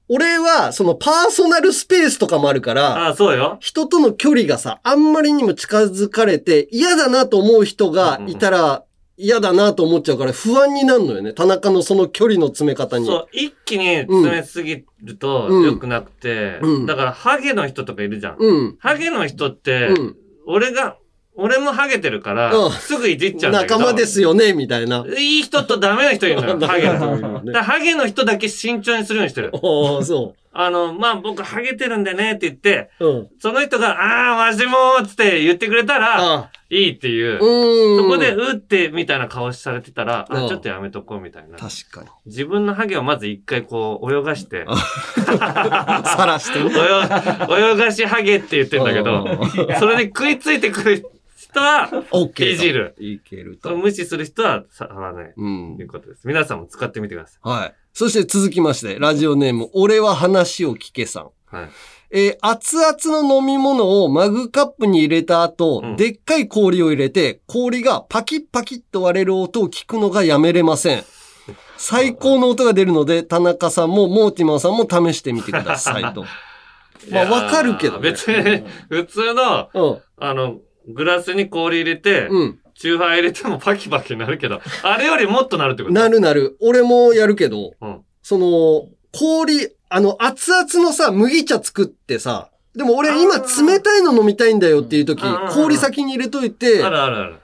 俺は、そのパーソナルスペースとかもあるから、あ、そうよ。人との距離がさ、あんまりにも近づかれて、嫌だなと思う人がいたら、嫌だなと思っちゃうから不安になるのよね。田中のその距離の詰め方に。そう、一気に詰めすぎるとうん良くなくて、うんだからハゲの人とかいるじゃん。うん。ハゲの人って、うん。俺が、俺もハゲてるから、うんすぐいじっちゃうんだけど。仲間ですよね、みたいな。いい人とダメな人いるのよ、(laughs) ハゲの人。ハゲの人だけ慎重にするようにしてる。(laughs) ああ、そあの、まあ、僕ハゲてるんでねって言って、う。うん。その人が、ああ、わしもつって言ってくれたら、あいいっていう。うーん。そこで、うってみたいな顔されてたら、あ、うんちょっとやめとこうみたいな。確かに。自分のハゲをまず一回こう、泳がして、さらしてね。(laughs) 泳泳がしハゲって言ってんだけど、それで食いついてくる人は、オッケー。いじる。いけると。無視する人は触らない。うんとい。うことです。皆さんも使ってみてくださはい。そして続きまして、ラジオネーム、俺は話を聞けさん。い。はい。えー熱々の飲み物をマグカップに入れた後、うんでっかい氷を入れて、氷がパキッパキッと割れる音を聞くのがやめれません。最高の音が出るので、田中さんもモーティマンさんも試してみてくださいと。(laughs) まあ、わかるけどね。別に、普通の、うん。あの、グラスに氷入れて、うん。チューハイ入れてもパキパキなるけど、(laughs) あれよりもっとなるってこと？なるなる。俺もやるけど、うん。その、氷、あの、熱々のさ、麦茶作ってさ、でも俺今冷たいの飲みたいんだよっていう時氷先に入れといて、あるあるある。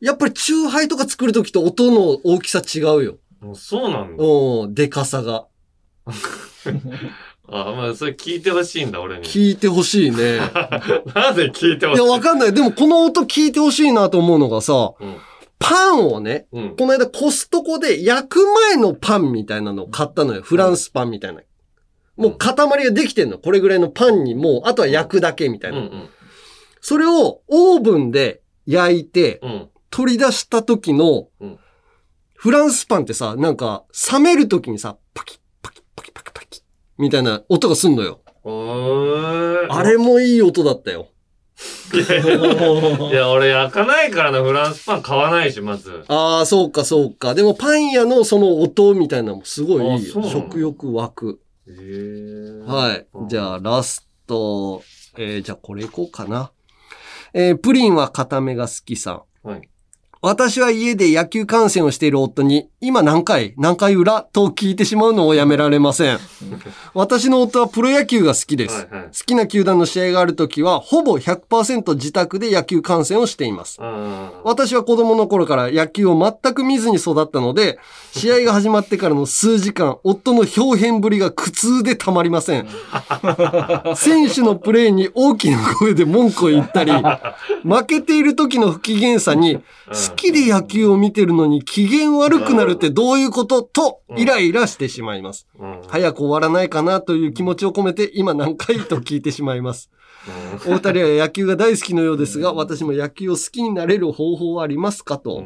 やっぱりチューハイとか作る時と音の大きさ違うよ。そうなんだ。うん、でかさが。(laughs) あ、まあ、それ聞いてほしいんだ、俺に。聞いてほしいね。(laughs) なんで聞いてほしい？いや、わかんない。でもこの音聞いてほしいなと思うのがさ、うん。パンをね、うん。この間コストコで焼く前のパンみたいなのを買ったのよ。フランスパンみたいな。もう塊ができてんの。これぐらいのパンにもう、あとは焼くだけみたいな。うんうん。それをオーブンで焼いて、うん。取り出した時のうん、フランスパンってさ、なんか、冷める時にさ、パキッみたいな音がすんのよ。あれもいい音だったよ。(laughs) いや、俺焼かないからな、フランスパン買わないし、まず。ああ、そうかそうか。でもパン屋のその音みたいなのもすごいいいよ。食欲湧く。はい。じあ。ゃあ、ラスト。えー、じゃあこれいこうかな。えー、プリンは固めが好きさん。はい。私は家で野球観戦をしている夫に、今何回何回裏と聞いてしまうのをやめられません。私の夫はプロ野球が好きです。はいはい好きな球団の試合があるときは、ほぼ100%自宅で野球観戦をしています。うん。私は子供の頃から野球を全く見ずに育ったので、試合が始まってからの数時間、夫の表変ぶりが苦痛でたまりません。選手のプレーに大きな声で文句を言ったり、負けている時の不機嫌さに、好きで野球を見てるのに機嫌悪くなるってどういうことと、イライラしてしまいます。うん。早く終わらないかなという気持ちを込めて、今何回と聞いてしまいます。お二人は野球が大好きのようですが、私も野球を好きになれる方法はありますかと。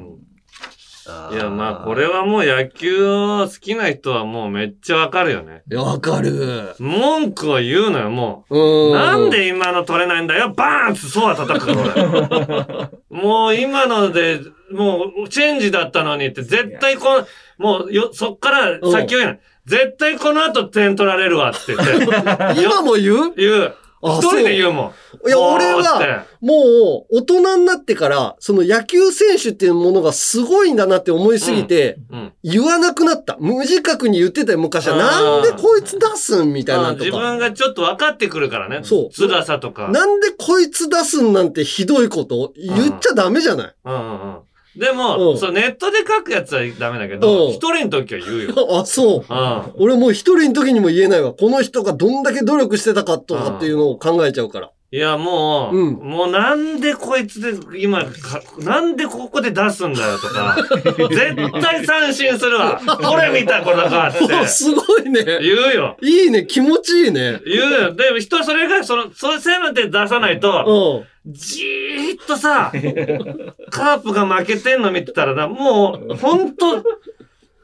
いや、まあ、これはもう野球を好きな人はもうめっちゃわかるよね。わかる。文句を言うのよ、もう。うん。なんで今の取れないんだよバーンってそうは叩くから、俺。(laughs) もう今ので、もうチェンジだったのにって、絶対この、もうよ、そっから先を言うの。絶対この後点取られるわって言って。(laughs) 今も言う？言う。あ一人で言うもん。いや、俺は、もう、大人になってから、その野球選手っていうものがすごいんだなって思いすぎて、うん。言わなくなった。無自覚に言ってたよ、昔は。なんでこいつ出すんみたいあなのとか。自分がちょっと分かってくるからね。そう辛さとか。なんでこいつ出すんなんてひどいこと言っちゃダメじゃない？うんうんうん。でうも、んそうネットで書くやつはダメだけど、うん一人の時は言うよ。(laughs) あ、そう。うん。俺もう一人の時にも言えないわ。この人がどんだけ努力してたかとかっていうのを考えちゃうから。いや、もう、うんもうなんでこいつで、今か、なんでここで出すんだよとか、(laughs) 絶対三振するわ。これ見た、これだかって。(laughs) おすごいね。言うよ。いいね、気持ちいいね。言うよ。でも人それが、その、それせめて出さないと、うん。じーっとさ、(laughs) カープが負けてんの見てたらな、もう、ほんと、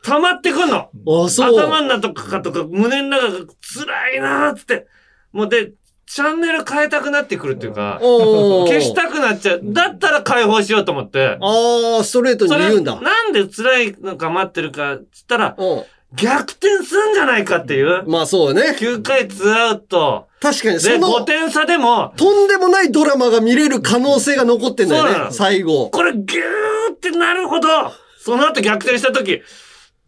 溜まってくんの。あ、そう。頭の中とかとか胸の中が辛いなーっつって。もうで、チャンネル変えたくなってくるっていうか、消したくなっちゃう。だったら解放しようと思って。ああ、ストレートに言うんだ。なんで辛いのか待ってるかっつったら、うん。逆転すんじゃないかっていう。まあそうね。9回ツーアウト。確かに、で、その5、点差でも、とんでもないドラマが見れる可能性が残ってんだよね。最後。これギューってなるほど、その後逆転した時、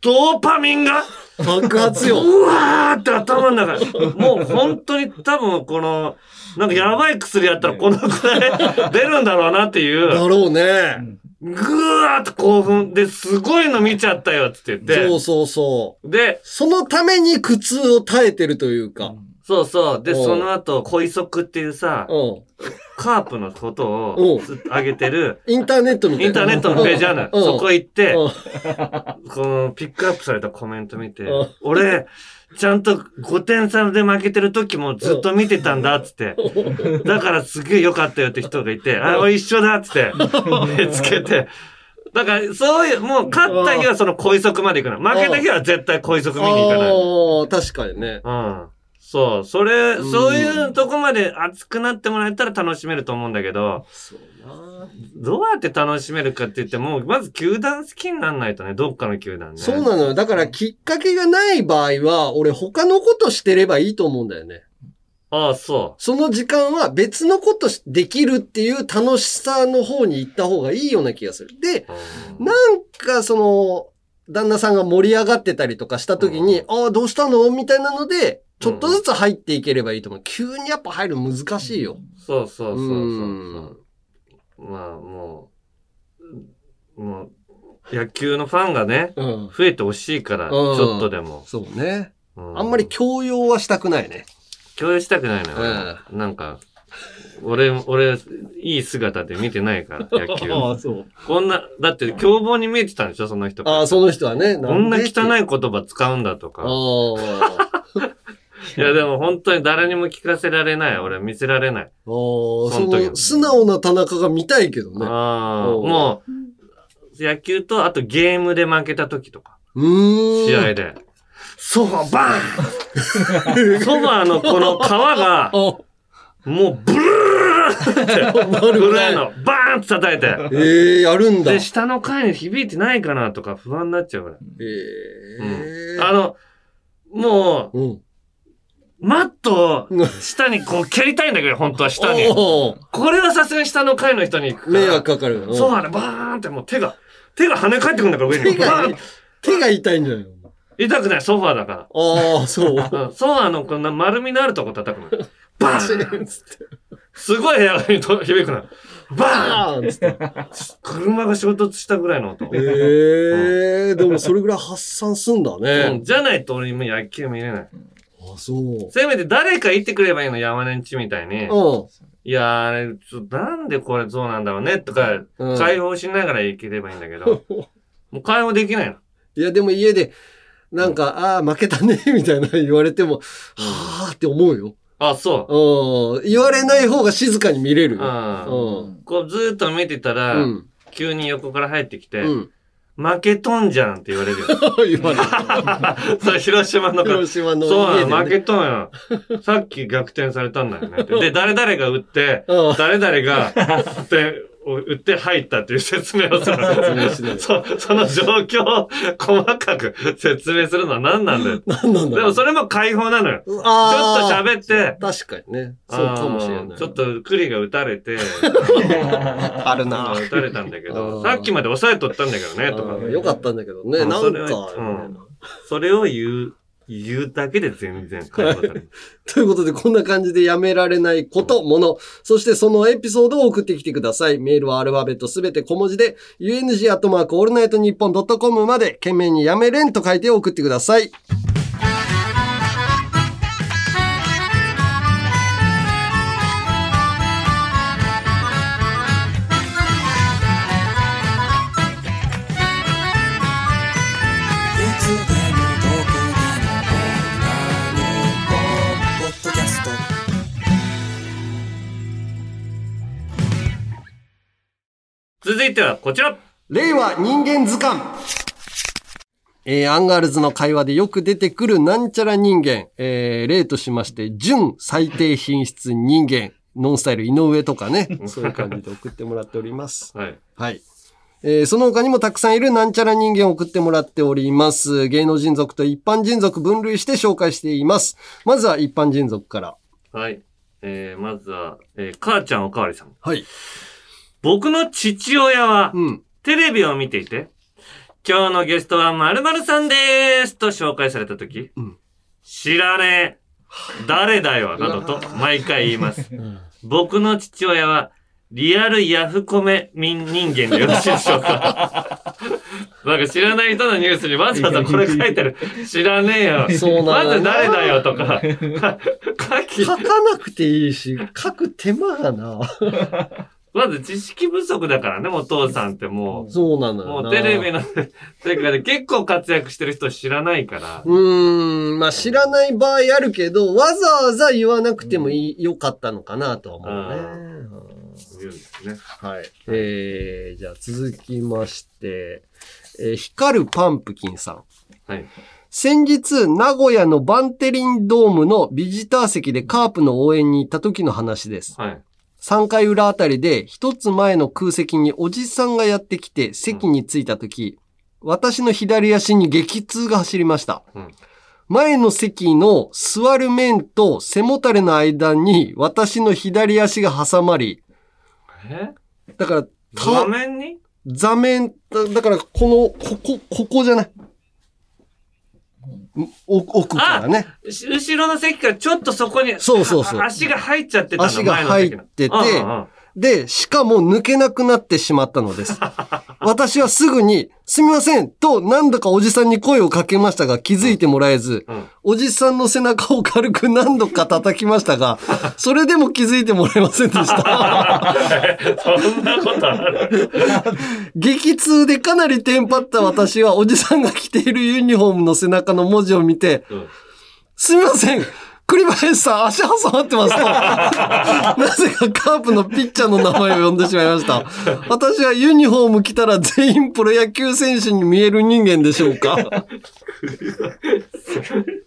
ドーパミンが、爆発よ。うわーって頭の中に。もう本当に多分この、なんかやばい薬やったらこのくらい出るんだろうなっていう、だろうね。ぐわーって興奮で、すごいの見ちゃったよって言って。そうそうそう。で、そのために苦痛を耐えてるというか。そうそう。で、その後、恋足っていうさ、うん。カープのことを上げてる、インターネットみたいな。インターネットのページあるそこ行って、うんこのピックアップされたコメント見てうん、俺、ちゃんと5点差で負けてる時もずっと見てたんだっつって、だからすげえ良かったよって人がいて、あ、俺一緒だっつって、目つけて、だから、そういう、もう、勝った日はその恋足まで行くの。負けた日は絶対恋足見に行かない。ああ、確かにね。うん。そう、それ、うんそういうとこまで熱くなってもらえたら楽しめると思うんだけど、そうな。どうやって楽しめるかって言っても、まず球団好きにならないとね、どっかの球団ね。そうなのよ。だから、きっかけがない場合は、俺他のことしてればいいと思うんだよね。ああ、そその時間は別のことしできるっていう楽しさの方に行った方がいいような気がする。で、う。うんなんかその、旦那さんが盛り上がってたりとかした時に、ああ、どうしたの？みたいなので、ちょっとずつ入っていければいいと思う。急にやっぱ入るの難しいよ。そうそうそうそううんそう。まあ、もう、もう、野球のファンがね、うん。増えてほしいから、ちょっとでも。そうね。うあんまり強要はしたくないね。共有したくないのよ。なんか、俺、俺、いい姿で見てないから、(laughs) 野球。そう。こんな、だって凶暴に見えてたんでしょ、その人から。ああ、その人はね。こんな汚い。い言葉使うんだとか。ああ。(laughs) いや、でも本当に誰にも聞かせられない。俺見せられない。ああ、そその素直な田中が見たいけどね。ああ、もう、野球と、あとゲームで負けた時とか、うーん。試合で。ソファバーン (laughs) ソファーのこの皮が、(laughs) あ、もうブルーって、(laughs) なぐるらいの、バーンって叩いて。ええやるんだ。で、下の階に響いてないかなとか不安になっちゃうぐらい。ええあの、もう、うん。マットを下にこう蹴りたいんだけど、本当は下に。これはさすがに下の階の人に行くから。迷惑かかる。うんソファーでバーンってもう手が、手が跳ね返ってくるんだから上に。手が手が痛いんじゃないの痛くない、ソファーだかああ、そう。ソファーのこんな丸みのあるとこ叩くの。バーン (laughs) すごい部屋にと響くの。バーンつって車が衝突したぐらいの音。ええでもそれぐらい発散すんだうねん。じゃないと俺今野球見れない。あ、そう。せめて誰か言ってくればいいの、山根んちみたいに。ういやー、あれ、ちょっとなんでこれそうなんだろうねとか、うん解放しながらいければいいんだけど、(laughs) もう解放できないの。ん。いや、でも家で、なんか、ああ、負けたね、みたいな言われても、はあって思うよ。あ、そう。うん。言われない方が静かに見れるうよ。ん。こうずーっと見てたら、うん。急に横から入ってきて、うん。負けとんじゃんって言われるよ。(laughs) 言われる。(laughs) それ広島の広島のそうなの、負けとんよ。さっき逆転されたんだよね。で、誰々が打って、うん誰々が、って、打って入ったっていう説明をする説明しないそその状況を細かく説明するのは何なんだよ。(laughs) 何なんだでもそれも解放なのよ。ちょっと喋って、確かにね。そうかもしれない。ちょっと栗が打たれて、(laughs) あるな。打たれたんだけあど、ーさっきまで抑えとったんだけどね、とかよかったんだけどね。うんなんかうんそれを言う言うだけで全然解放される。(laughs) ということで、こんな感じでやめられないこと、もの、そしてそのエピソードを送ってきてください。メールはアルファベットすべて小文字で、UNG アットマークオールナイトニッポンドットコムまで、件名にやめれんと書いて送ってください。続いてはこちら。令和人間図鑑。えーアンガールズの会話でよく出てくるなんちゃら人間。えー例としまして、純最低品質人間。ノンスタイル井上とかね。(laughs) そういう感じで送ってもらっております。はい。はい。えーその他にもたくさんいるなんちゃら人間を送ってもらっております。芸能人族と一般人族分類して紹介しています。まずは一般人族から。はい。えー、まずは、えー、母ちゃんおかわりさん。はい。僕の父親は、うん。テレビを見ていて、今日のゲストは〇〇さんでーすと紹介されたとき、うん知らねえ、誰だよ、(laughs) などと毎回言います。(laughs) 僕の父親は、リアルヤフコメ民人間でよろしいでしょうか (laughs) なんか知らない人のニュースにわざわざこれ書いてる。知らねえよ。そうなまず誰だよとか。書き書かなくていいし、書く手間がな。まず知識不足だからね、お父さんってもう。そうなのよな。もうテレビの世界で結構活躍してる人知らないから。うーん、まあ知らない場合あるけど、わざわざ言わなくてもいい、よかったのかなとは思うね。言うんですね。はい。えー、じゃあ続きまして、えー光るパンプキンさん。はい。先日、名古屋のバンテリンドームのビジター席でカープの応援に行った時の話です。はい。3回裏あたりで一つ前の空席におじさんがやってきて席に着いた時、私の左足に激痛が走りました。うん前の席の座る面と背もたれの間に私の左足が挟まり、え？だから、た画面に？座面、だだからこの、ここ、ここじゃない。奥からね。し後ろの席からちょっとそこに、そうそうそうあ足が入っちゃってたの足が入っててうんうんで、しかも抜けなくなってしまったのです。(laughs) 私はすぐに、すみませんと何度かおじさんに声をかけましたが気づいてもらえず、うんおじさんの背中を軽く何度か叩きましたが、それでも気づいてもらえませんでした。(laughs) そんなことある？激痛でかなりテンパった私はおじさんが着ているユニフォームの背中の文字を見て、うんすみません栗林さん、足挟まってますと。(laughs) なぜかカープのピッチャーの名前を呼んでしまいました。私はユニフォーム着たら全員プロ野球選手に見える人間でしょうか (laughs)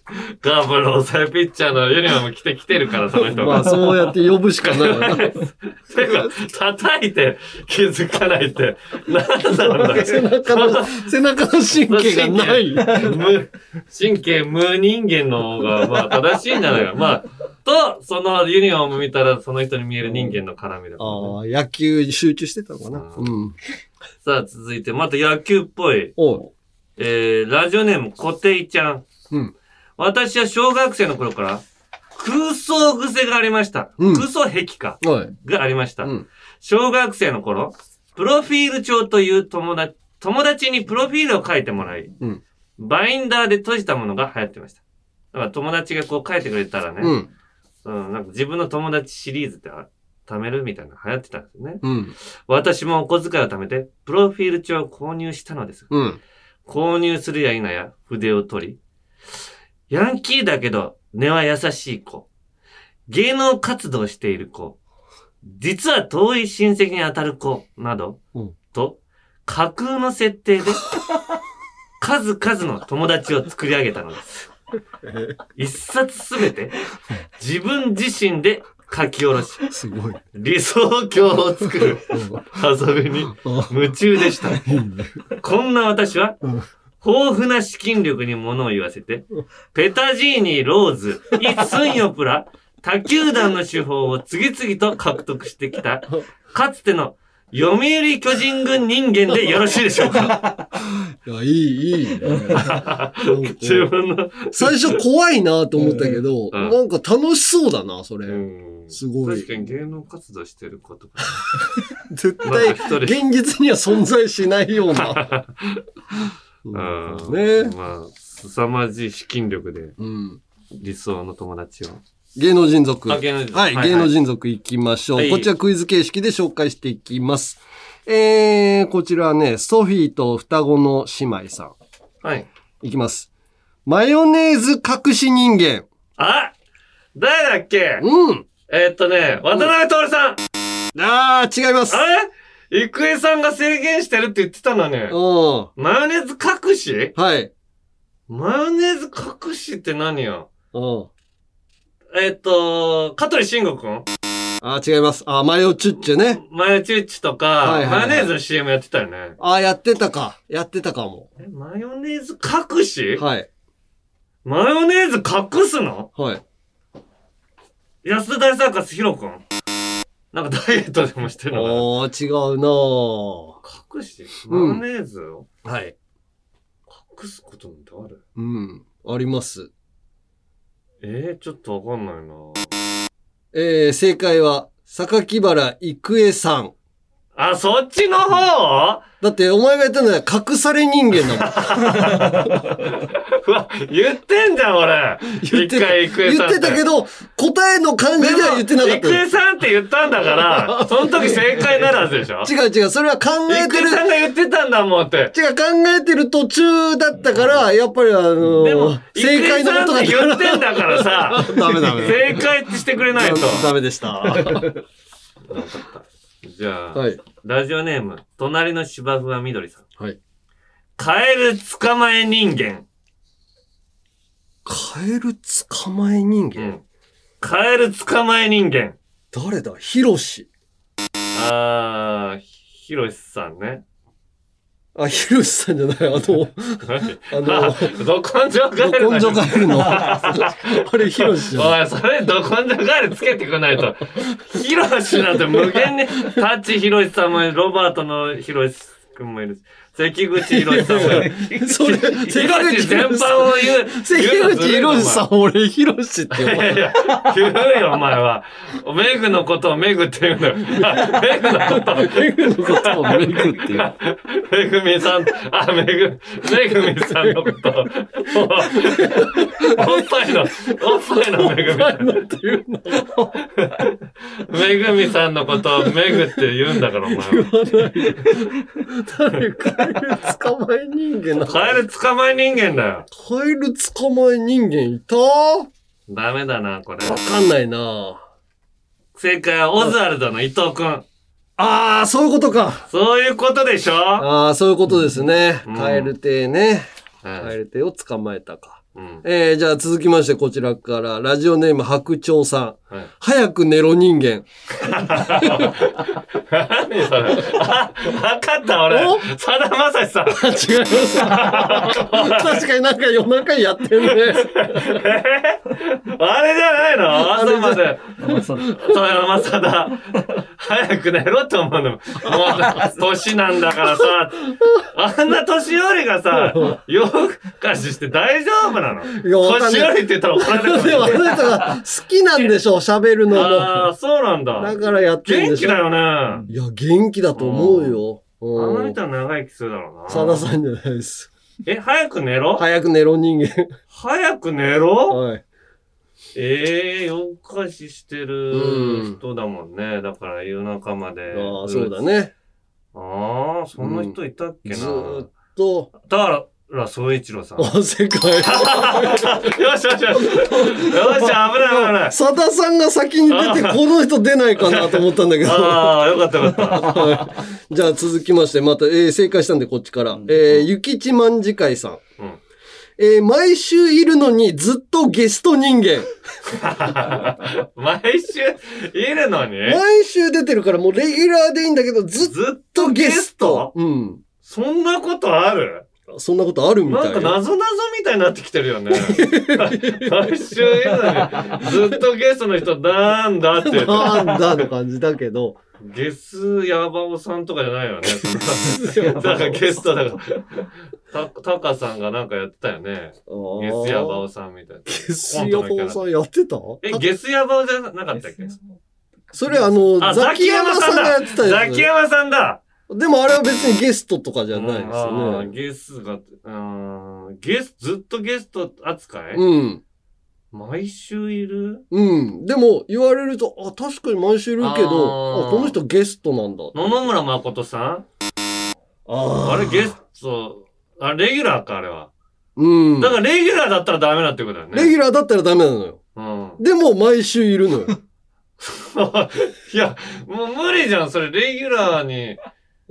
(laughs) ガーブの抑えピッチャーのユニフォーム着てきてるから、その人が。まあそうやって呼ぶしかない。(laughs) てか、叩いて気づかないって、なんなんだ (laughs) 背中の、背中の神経がない。無、神経無人間の方が、まあ正しいんじゃないか。まあ、と、そのユニフォーム見たらその人に見える人間の絡みだからね、ああ、野球に集中してたのかな。うん。さあ、続いて、また野球っぽい。おう。えー、ラジオネーム、コテイちゃん。うん。私は小学生の頃から、空想癖がありました。うん空想癖か。がありました。うん小学生の頃、プロフィール帳という友達、友達にプロフィールを書いてもらい、うんバインダーで閉じたものが流行ってました。だから友達がこう書いてくれたらね、うん。うん、なんか自分の友達シリーズってあ貯めるみたいなの流行ってたんですよね。うん。私もお小遣いを貯めて、プロフィール帳を購入したのです。うん。購入するや否や筆を取り、ヤンキーだけど根は優しい子、芸能活動している子、実は遠い親戚に当たる子。など、うん。と、架空の設定で、(laughs) 数々の友達を作り上げたのです。一冊すべて自分自身で書き下ろし、すごい。理想郷を作る遊びに夢中でした。こんな私は、豊富な資金力に物を言わせて、ペタジーニ、ローズ、イ・スンヨプラ、他球団の手法を次々と獲得してきた、かつての読売巨人軍人間でよろしいでしょうか？いや、いい、いいね。(laughs) 自分の。最初怖いなと思ったけど、うんなんか楽しそうだな、それ。すごい確。かに芸能活動してることか (laughs) 絶な。対現実には存在しないような。(laughs) うんねまあ、凄まじい資金力で、うん理想の友達を。芸能人族。あ芸能人族はい、はい芸能人族行きましょう。はいこちらクイズ形式で紹介していきます。えー、こちらはね、ソフィーと双子の姉妹さん。はい。いきます。マヨネーズ隠し人間。あ誰だっけ？うん。えーっとね、渡辺徹さん。あー、違います。あれ？郁恵さんが制限してるって言ってたのね。うん。マヨネーズ隠し？はい。マヨネーズ隠しって何よ？うん。えーっと、香取慎吾くん？あー、違います。あー、マヨチュッチュね。マヨチュッチとか、はいはいはいマヨネーズの CM やってたよね。あー、やってたか。やってたかも。え、マヨネーズ隠し？はい。マヨネーズ隠すの？はい。安田大サーカスヒロくん？なんかダイエットでもしてるのかなおー、違うなぁ。隠しマヨネーズを？はい。隠すことなんてある？うん。あります。えー、ちょっとわかんないなえー、正解は、榊原郁恵さん。あ、そっちの方？だって、お前が言ったのは隠され人間だもん。(laughs) うわ、言ってんじゃん、俺。言って一回、郁恵さん言ってたけど、答えの感じでは言ってなかった郁恵さんって言ったんだから、(laughs) その時正解ならずでしょ違う違う、それは考えてる。郁恵さんが言ってたんだもんって。違う、考えてる途中だったから、やっぱりあのでも、正解のことが言ってんだからさ、(laughs) ダメダメ。正解ってしてくれないと。ダメでした。じゃあ、はい。ラジオネーム、隣の芝生はみどりさん。はい。カエル捕まえ人間。カエル捕まえ人間、うん。カエル捕まえ人間。誰だ？ヒロシ。あー、ひろしさんね。あ、ヒロシさんじゃない、あの、(laughs) あの、ど根性ガエルど根性ガエルの？(laughs) あれヒロシじゃん。おい、それど根性ガエルつけてくんないと。ヒロシなんて無限に、タッチヒロシさんもロバートのヒロシ君もいるし、関口ヒロシさん。それ、ヒロシ全般を言う。関口ヒロシさん、俺ヒロシって呼ばれいやいや、言うよ、お前は。メグのことをメグって言うのよ。メグのことを。メグのことをメグって言う。めぐみさん、あ、めぐ、めぐみさんのことを。おっぱいの、おっぱいのめぐみさん。めぐみさんのことをめぐって言うんだから、お前は。誰カエル捕まえ人間なのカエル捕まえ人間だよ。カエル捕まえ人間いた？わダメだな、これ。かんないな正解はオズワルドの伊藤くん。ああ、そういうことか。そういうことでしょ？ああ、そういうことですね。うんカエル亭ね。はいカエル亭を捕まえたか。うん。えー、じゃあ続きましてこちらから、ラジオネーム白鳥さん。はい早く寝ろ人間。何それあ、わかった、俺。さだまさしさん。(laughs) 違います。確かになんか夜中やってんね。(laughs) あれじゃないの？朝まで。そうそうや、まさだ。早く寝ろって思うの。もう、年なんだからさ。あんな年寄りがさ、(laughs) 夜更かしして大丈夫なの？年寄りって言ったら怒られる好きなんでしょう、喋るのああ、も。そうなんだ。だからやってんでしょ。元気だよね。あいや、元気だと思うよ。うん。の人は長生きするだろうな。さださんじゃないです。え、早く寝ろ？早く寝ろ人間。早く寝ろ？はい。ええ夜更かししてうるん人だもんね。だから夜中まで。ああ、そうだ。ね。ああ、そんな人いたっけな。ずーっと。だから、総一郎さん。よあ、世界。(laughs) しよしよし。よし、危ない危ない。さださんが先に出て、この人出ないかなと思ったんだけど。(laughs) ああ、よかったよかった。はいじゃあ続きまして、また、えー正解したんでこっちから。えー、ゆきちまんじかいさん。うんえー毎週いるのにずっとゲスト人間。(laughs) 毎週いるのに？毎週出てるからもうレギュラーでいいんだけど、ずっとゲスト？うん。そんなことある？そんなことあるみたいなんか謎々みたいになってきてるよね。毎週いるのに、ずっとゲストの人なんだって言って。なんだの感じだけど。ゲスヤバオさんとかじゃないよね。だからゲストだから、た、タカさんがなんかやってたよね。ゲスヤバオさんみたいな。ゲゲスヤバオさんやってた？え、ゲスヤバオじゃなかったっけ？それあの、あザキヤマさんがやってたやつ。ザキヤマさんだでもあれは別にゲストとかじゃないですあよね。ーゲスが、うん、ゲス、ずっとゲスト扱い？うん。毎週いる？うん。でも言われると、あ、確かに毎週いるけど、あ、この人ゲストなんだ。野々村誠さん？ああれゲスト、あ、レギュラーか、あれは。うん。だからレギュラーだったらダメだってことだよね。レギュラーだったらダメなのよ。うん。でも毎週いるのよ。(laughs) いや、もう無理じゃん、それ、レギュラーに。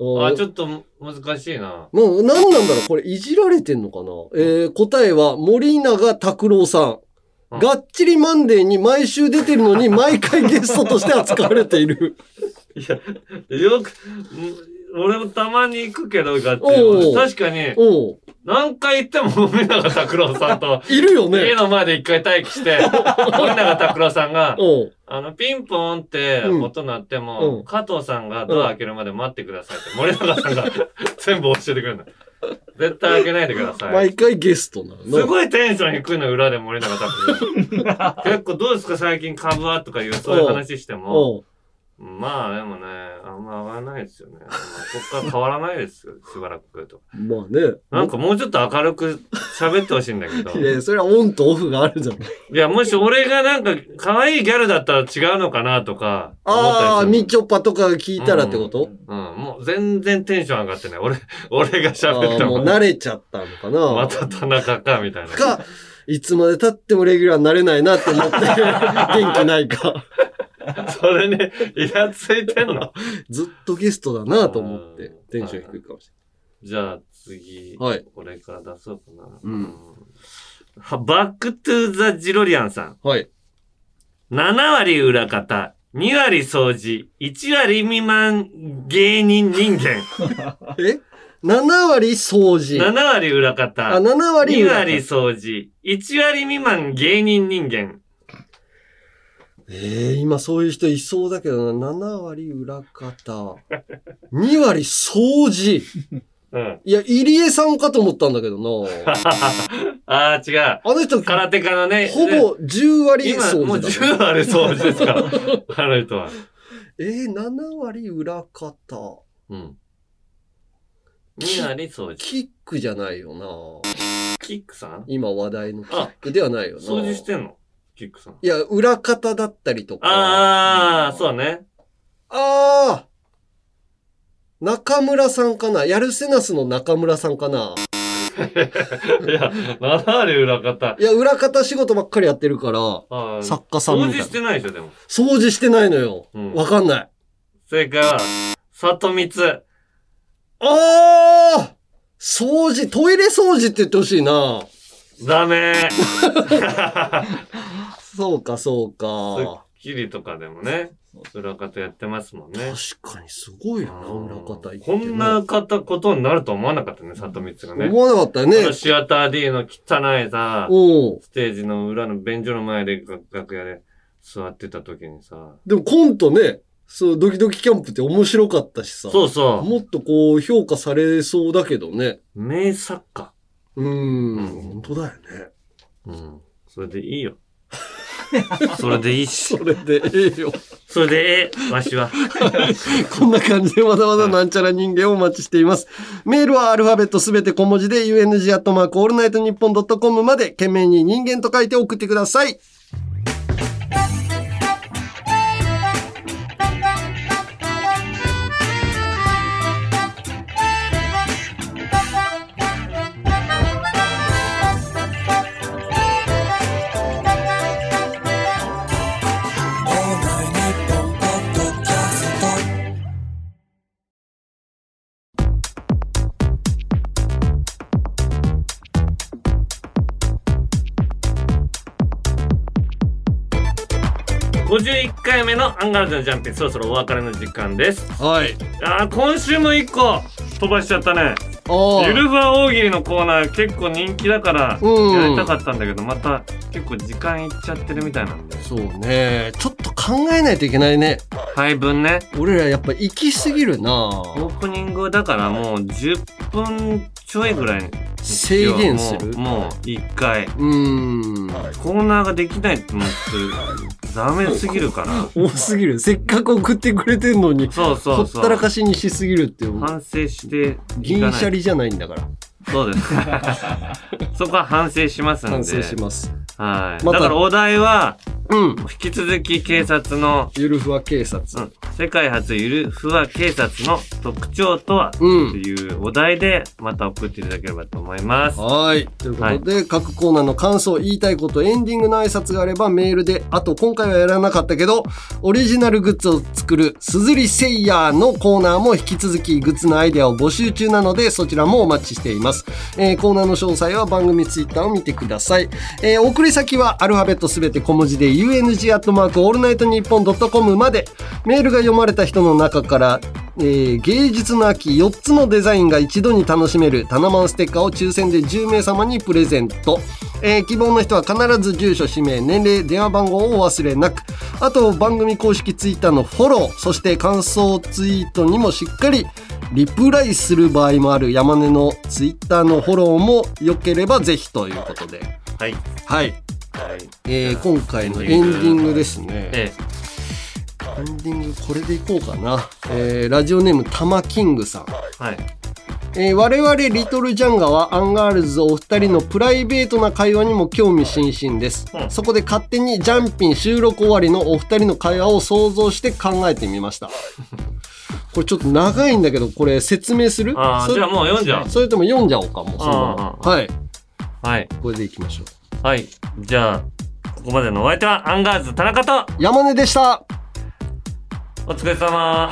あ、ちょっっと難しいな。もう、何なんだろう？これ、いじられてんのかな？えー、答えは、森永拓郎さん。がっちりマンデーに毎週出てるのに、毎回ゲストとして扱われている。(laughs) いや、よく、ん俺もたまに行くけど、ガッおチう。確かに、何回行っても森永拓郎さんと、(laughs) いるよね。家の前で一回待機して、森永拓郎さんが、あの、ピンポーンってうん。音鳴ってうも、ん。加藤さんがドア開けるまで待ってくださいって、森永さんが (laughs) 全部教えてくれるの。絶対開けないでください。毎回ゲストなの。すごいテンション低いの、裏で森永拓郎。(laughs) 結構どうですか最近株は？とかいう、そういう話しても。まあでもね、あんま合わないですよね。あんまここから変わらないですよ、(laughs) しばらくと。まあね。なんかもうちょっと明るく喋ってほしいんだけど。(laughs) いや、それはオンとオフがあるじゃない。(laughs) いや、もし俺がなんか可愛いギャルだったら違うのかなとか。ああ、みちょぱとかが聞いたらってこと、うん、もう全然テンション上がってない。俺、俺が喋っても。あーもう慣れちゃったのかなまた田中か、みたいな。か、いつまで経ってもレギュラーになれないなって思って、元気ないか。(laughs) それね、イラついてんのずっとゲストだなと思って、テンション低いかもしじゃあ次、はいこれから出そうかな。うんはバックトゥーザジロリアンさん。れない。はい。7割裏方、2割掃除、1割未満芸人人間。(laughs) え ?7 割掃除。7割裏方、あ、7割2裏割掃除、1割未満芸人人間。ええ今そういう人いそうだけどな。7割裏方。2割掃除。うん。いや、入江さんかと思ったんだけどな。(laughs) ああ、違う。あの人、空手家のね。ほぼ10割今、もう掃除だ、10割掃除ですから。(laughs) あの人は。えー、7割裏方。うん。2割掃除。キックじゃないよな。キックさん？今話題のキックではないよな。掃除してんの？キックさん。いや、裏方だったりとか。ああ、そうね。ああ中村さんかな？やるせなすの中村さんかな？(laughs) いや、7割裏方。いや、裏方仕事ばっかりやってるから、あー作家さんみ掃除してないでしょ、でも。掃除してないのよ。うんわかんない。正解は、里光。ああ掃除、トイレ掃除って言ってほしいな。ダメ。(laughs) そうか、そうスッか。キリとかでもね、裏方やってますもんね。確かにすごいな、裏方行ってこんな方、ことになると思わなかったね、里光がね。思わなかったよね。シアター D の汚いさ、おうステージの裏の便所の前で楽楽屋で座ってた時にさ、でもコントね、そう、ドキドキキャンプって面白かったしさ。そうそう、もっとこう、評価されそうだけどね。名作家。うーん、本当だよね。うん。それでいいよ。(laughs) それでいいし。それでええよ。それでええ、わしは。(laughs) こんな感じでまだまだなんちゃら人間をお待ちしています。メールはアルファベットすべて小文字で UNG アットマークオールナイトニッポンドットコムまで件名に人間と書いて送ってください。¿Qué 51回目のアンガールズのジャンピン、そろそろお別れの時間です。はい。あー今週も1個飛ばしちゃったね。あゆるふわ大喜利のコーナー結構人気だからうんやりたかったんだけどまた結構時間いっちゃってるみたいなんでそうね。ちょっと考えないといけないね。配分ね俺らやっぱ行き過ぎるなオープニングだからもう10分ちょいぐらいに制限する？もうもう1回うーん。コーナーができないと思ってダメすぎるから多すぎる。せっかく送ってくれてんのに、そうほそうそうったらかしにしすぎるっていう。反省してい銀シャリじゃないんだから。そうですそこは反省しますんで反省します。はい、まただからお題はうん。引き続き警察の、ゆるふわ警察。うん、世界初ゆるふわ警察の特徴とは、うんというお題でまた送っていただければと思います。はい。ということで、各コーナーの感想、言いたいこと、エンディングの挨拶があればメールで、あと今回はやらなかったけど、オリジナルグッズを作る、すずりセイヤーのコーナーも引き続きグッズのアイデアを募集中なので、そちらもお待ちしています。えーコーナーの詳細は番組ツイッターを見てください。えー送り先はアルファベットすべて小文字で UNG アットマークオールナイトニッポンドットコムまで、メールが読まれた人の中から、えー芸術の秋4つのデザインが一度に楽しめるタナマンステッカーを抽選で10名様にプレゼント。えー希望の人は必ず住所、氏名、年齢、電話番号をお忘れなく。あと番組公式ツイッターのフォロー、そして感想ツイートにもしっかりリプライする場合もある山根のツイッターのフォローも良ければぜひということで。はい。はい。はい。えー今回のエンディングですね。えエンディングこれでいこうかな。えーラジオネームタマキングさん。え、はい。えー我々リトルジャンガはアンガールズお二人のプライベートな会話にも興味津々です、うんそこで勝手にジャンピン収録終わりのお二人の会話を想像して考えてみましたこれちょっと長いんだけどこれ説明する？あーじゃあもう読んじゃおう。それとも読んじゃおうかもうそのままはい。はい。これでいきましょう。はい。じゃあ、ここまでのお相手はアンガールズ田中と、山根でした。お疲れ様。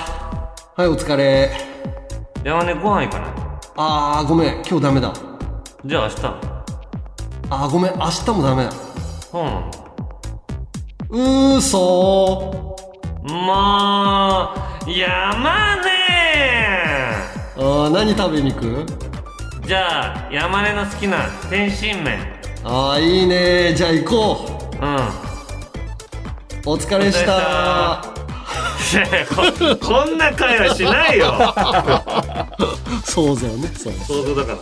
はいお疲れ。山根ご飯行かない？あーごめん。今日ダメだ。じゃあ明日。あーごめん。明日もダメだ。そうなんだ。うーそーもう、山根あー何食べに行く？じゃあ、山根の好きな天津麺。ああいいねじゃあ行こう。うん。お疲れした。いやいやこ (laughs) こんな会話しないよ。(laughs) 想像ね想像だから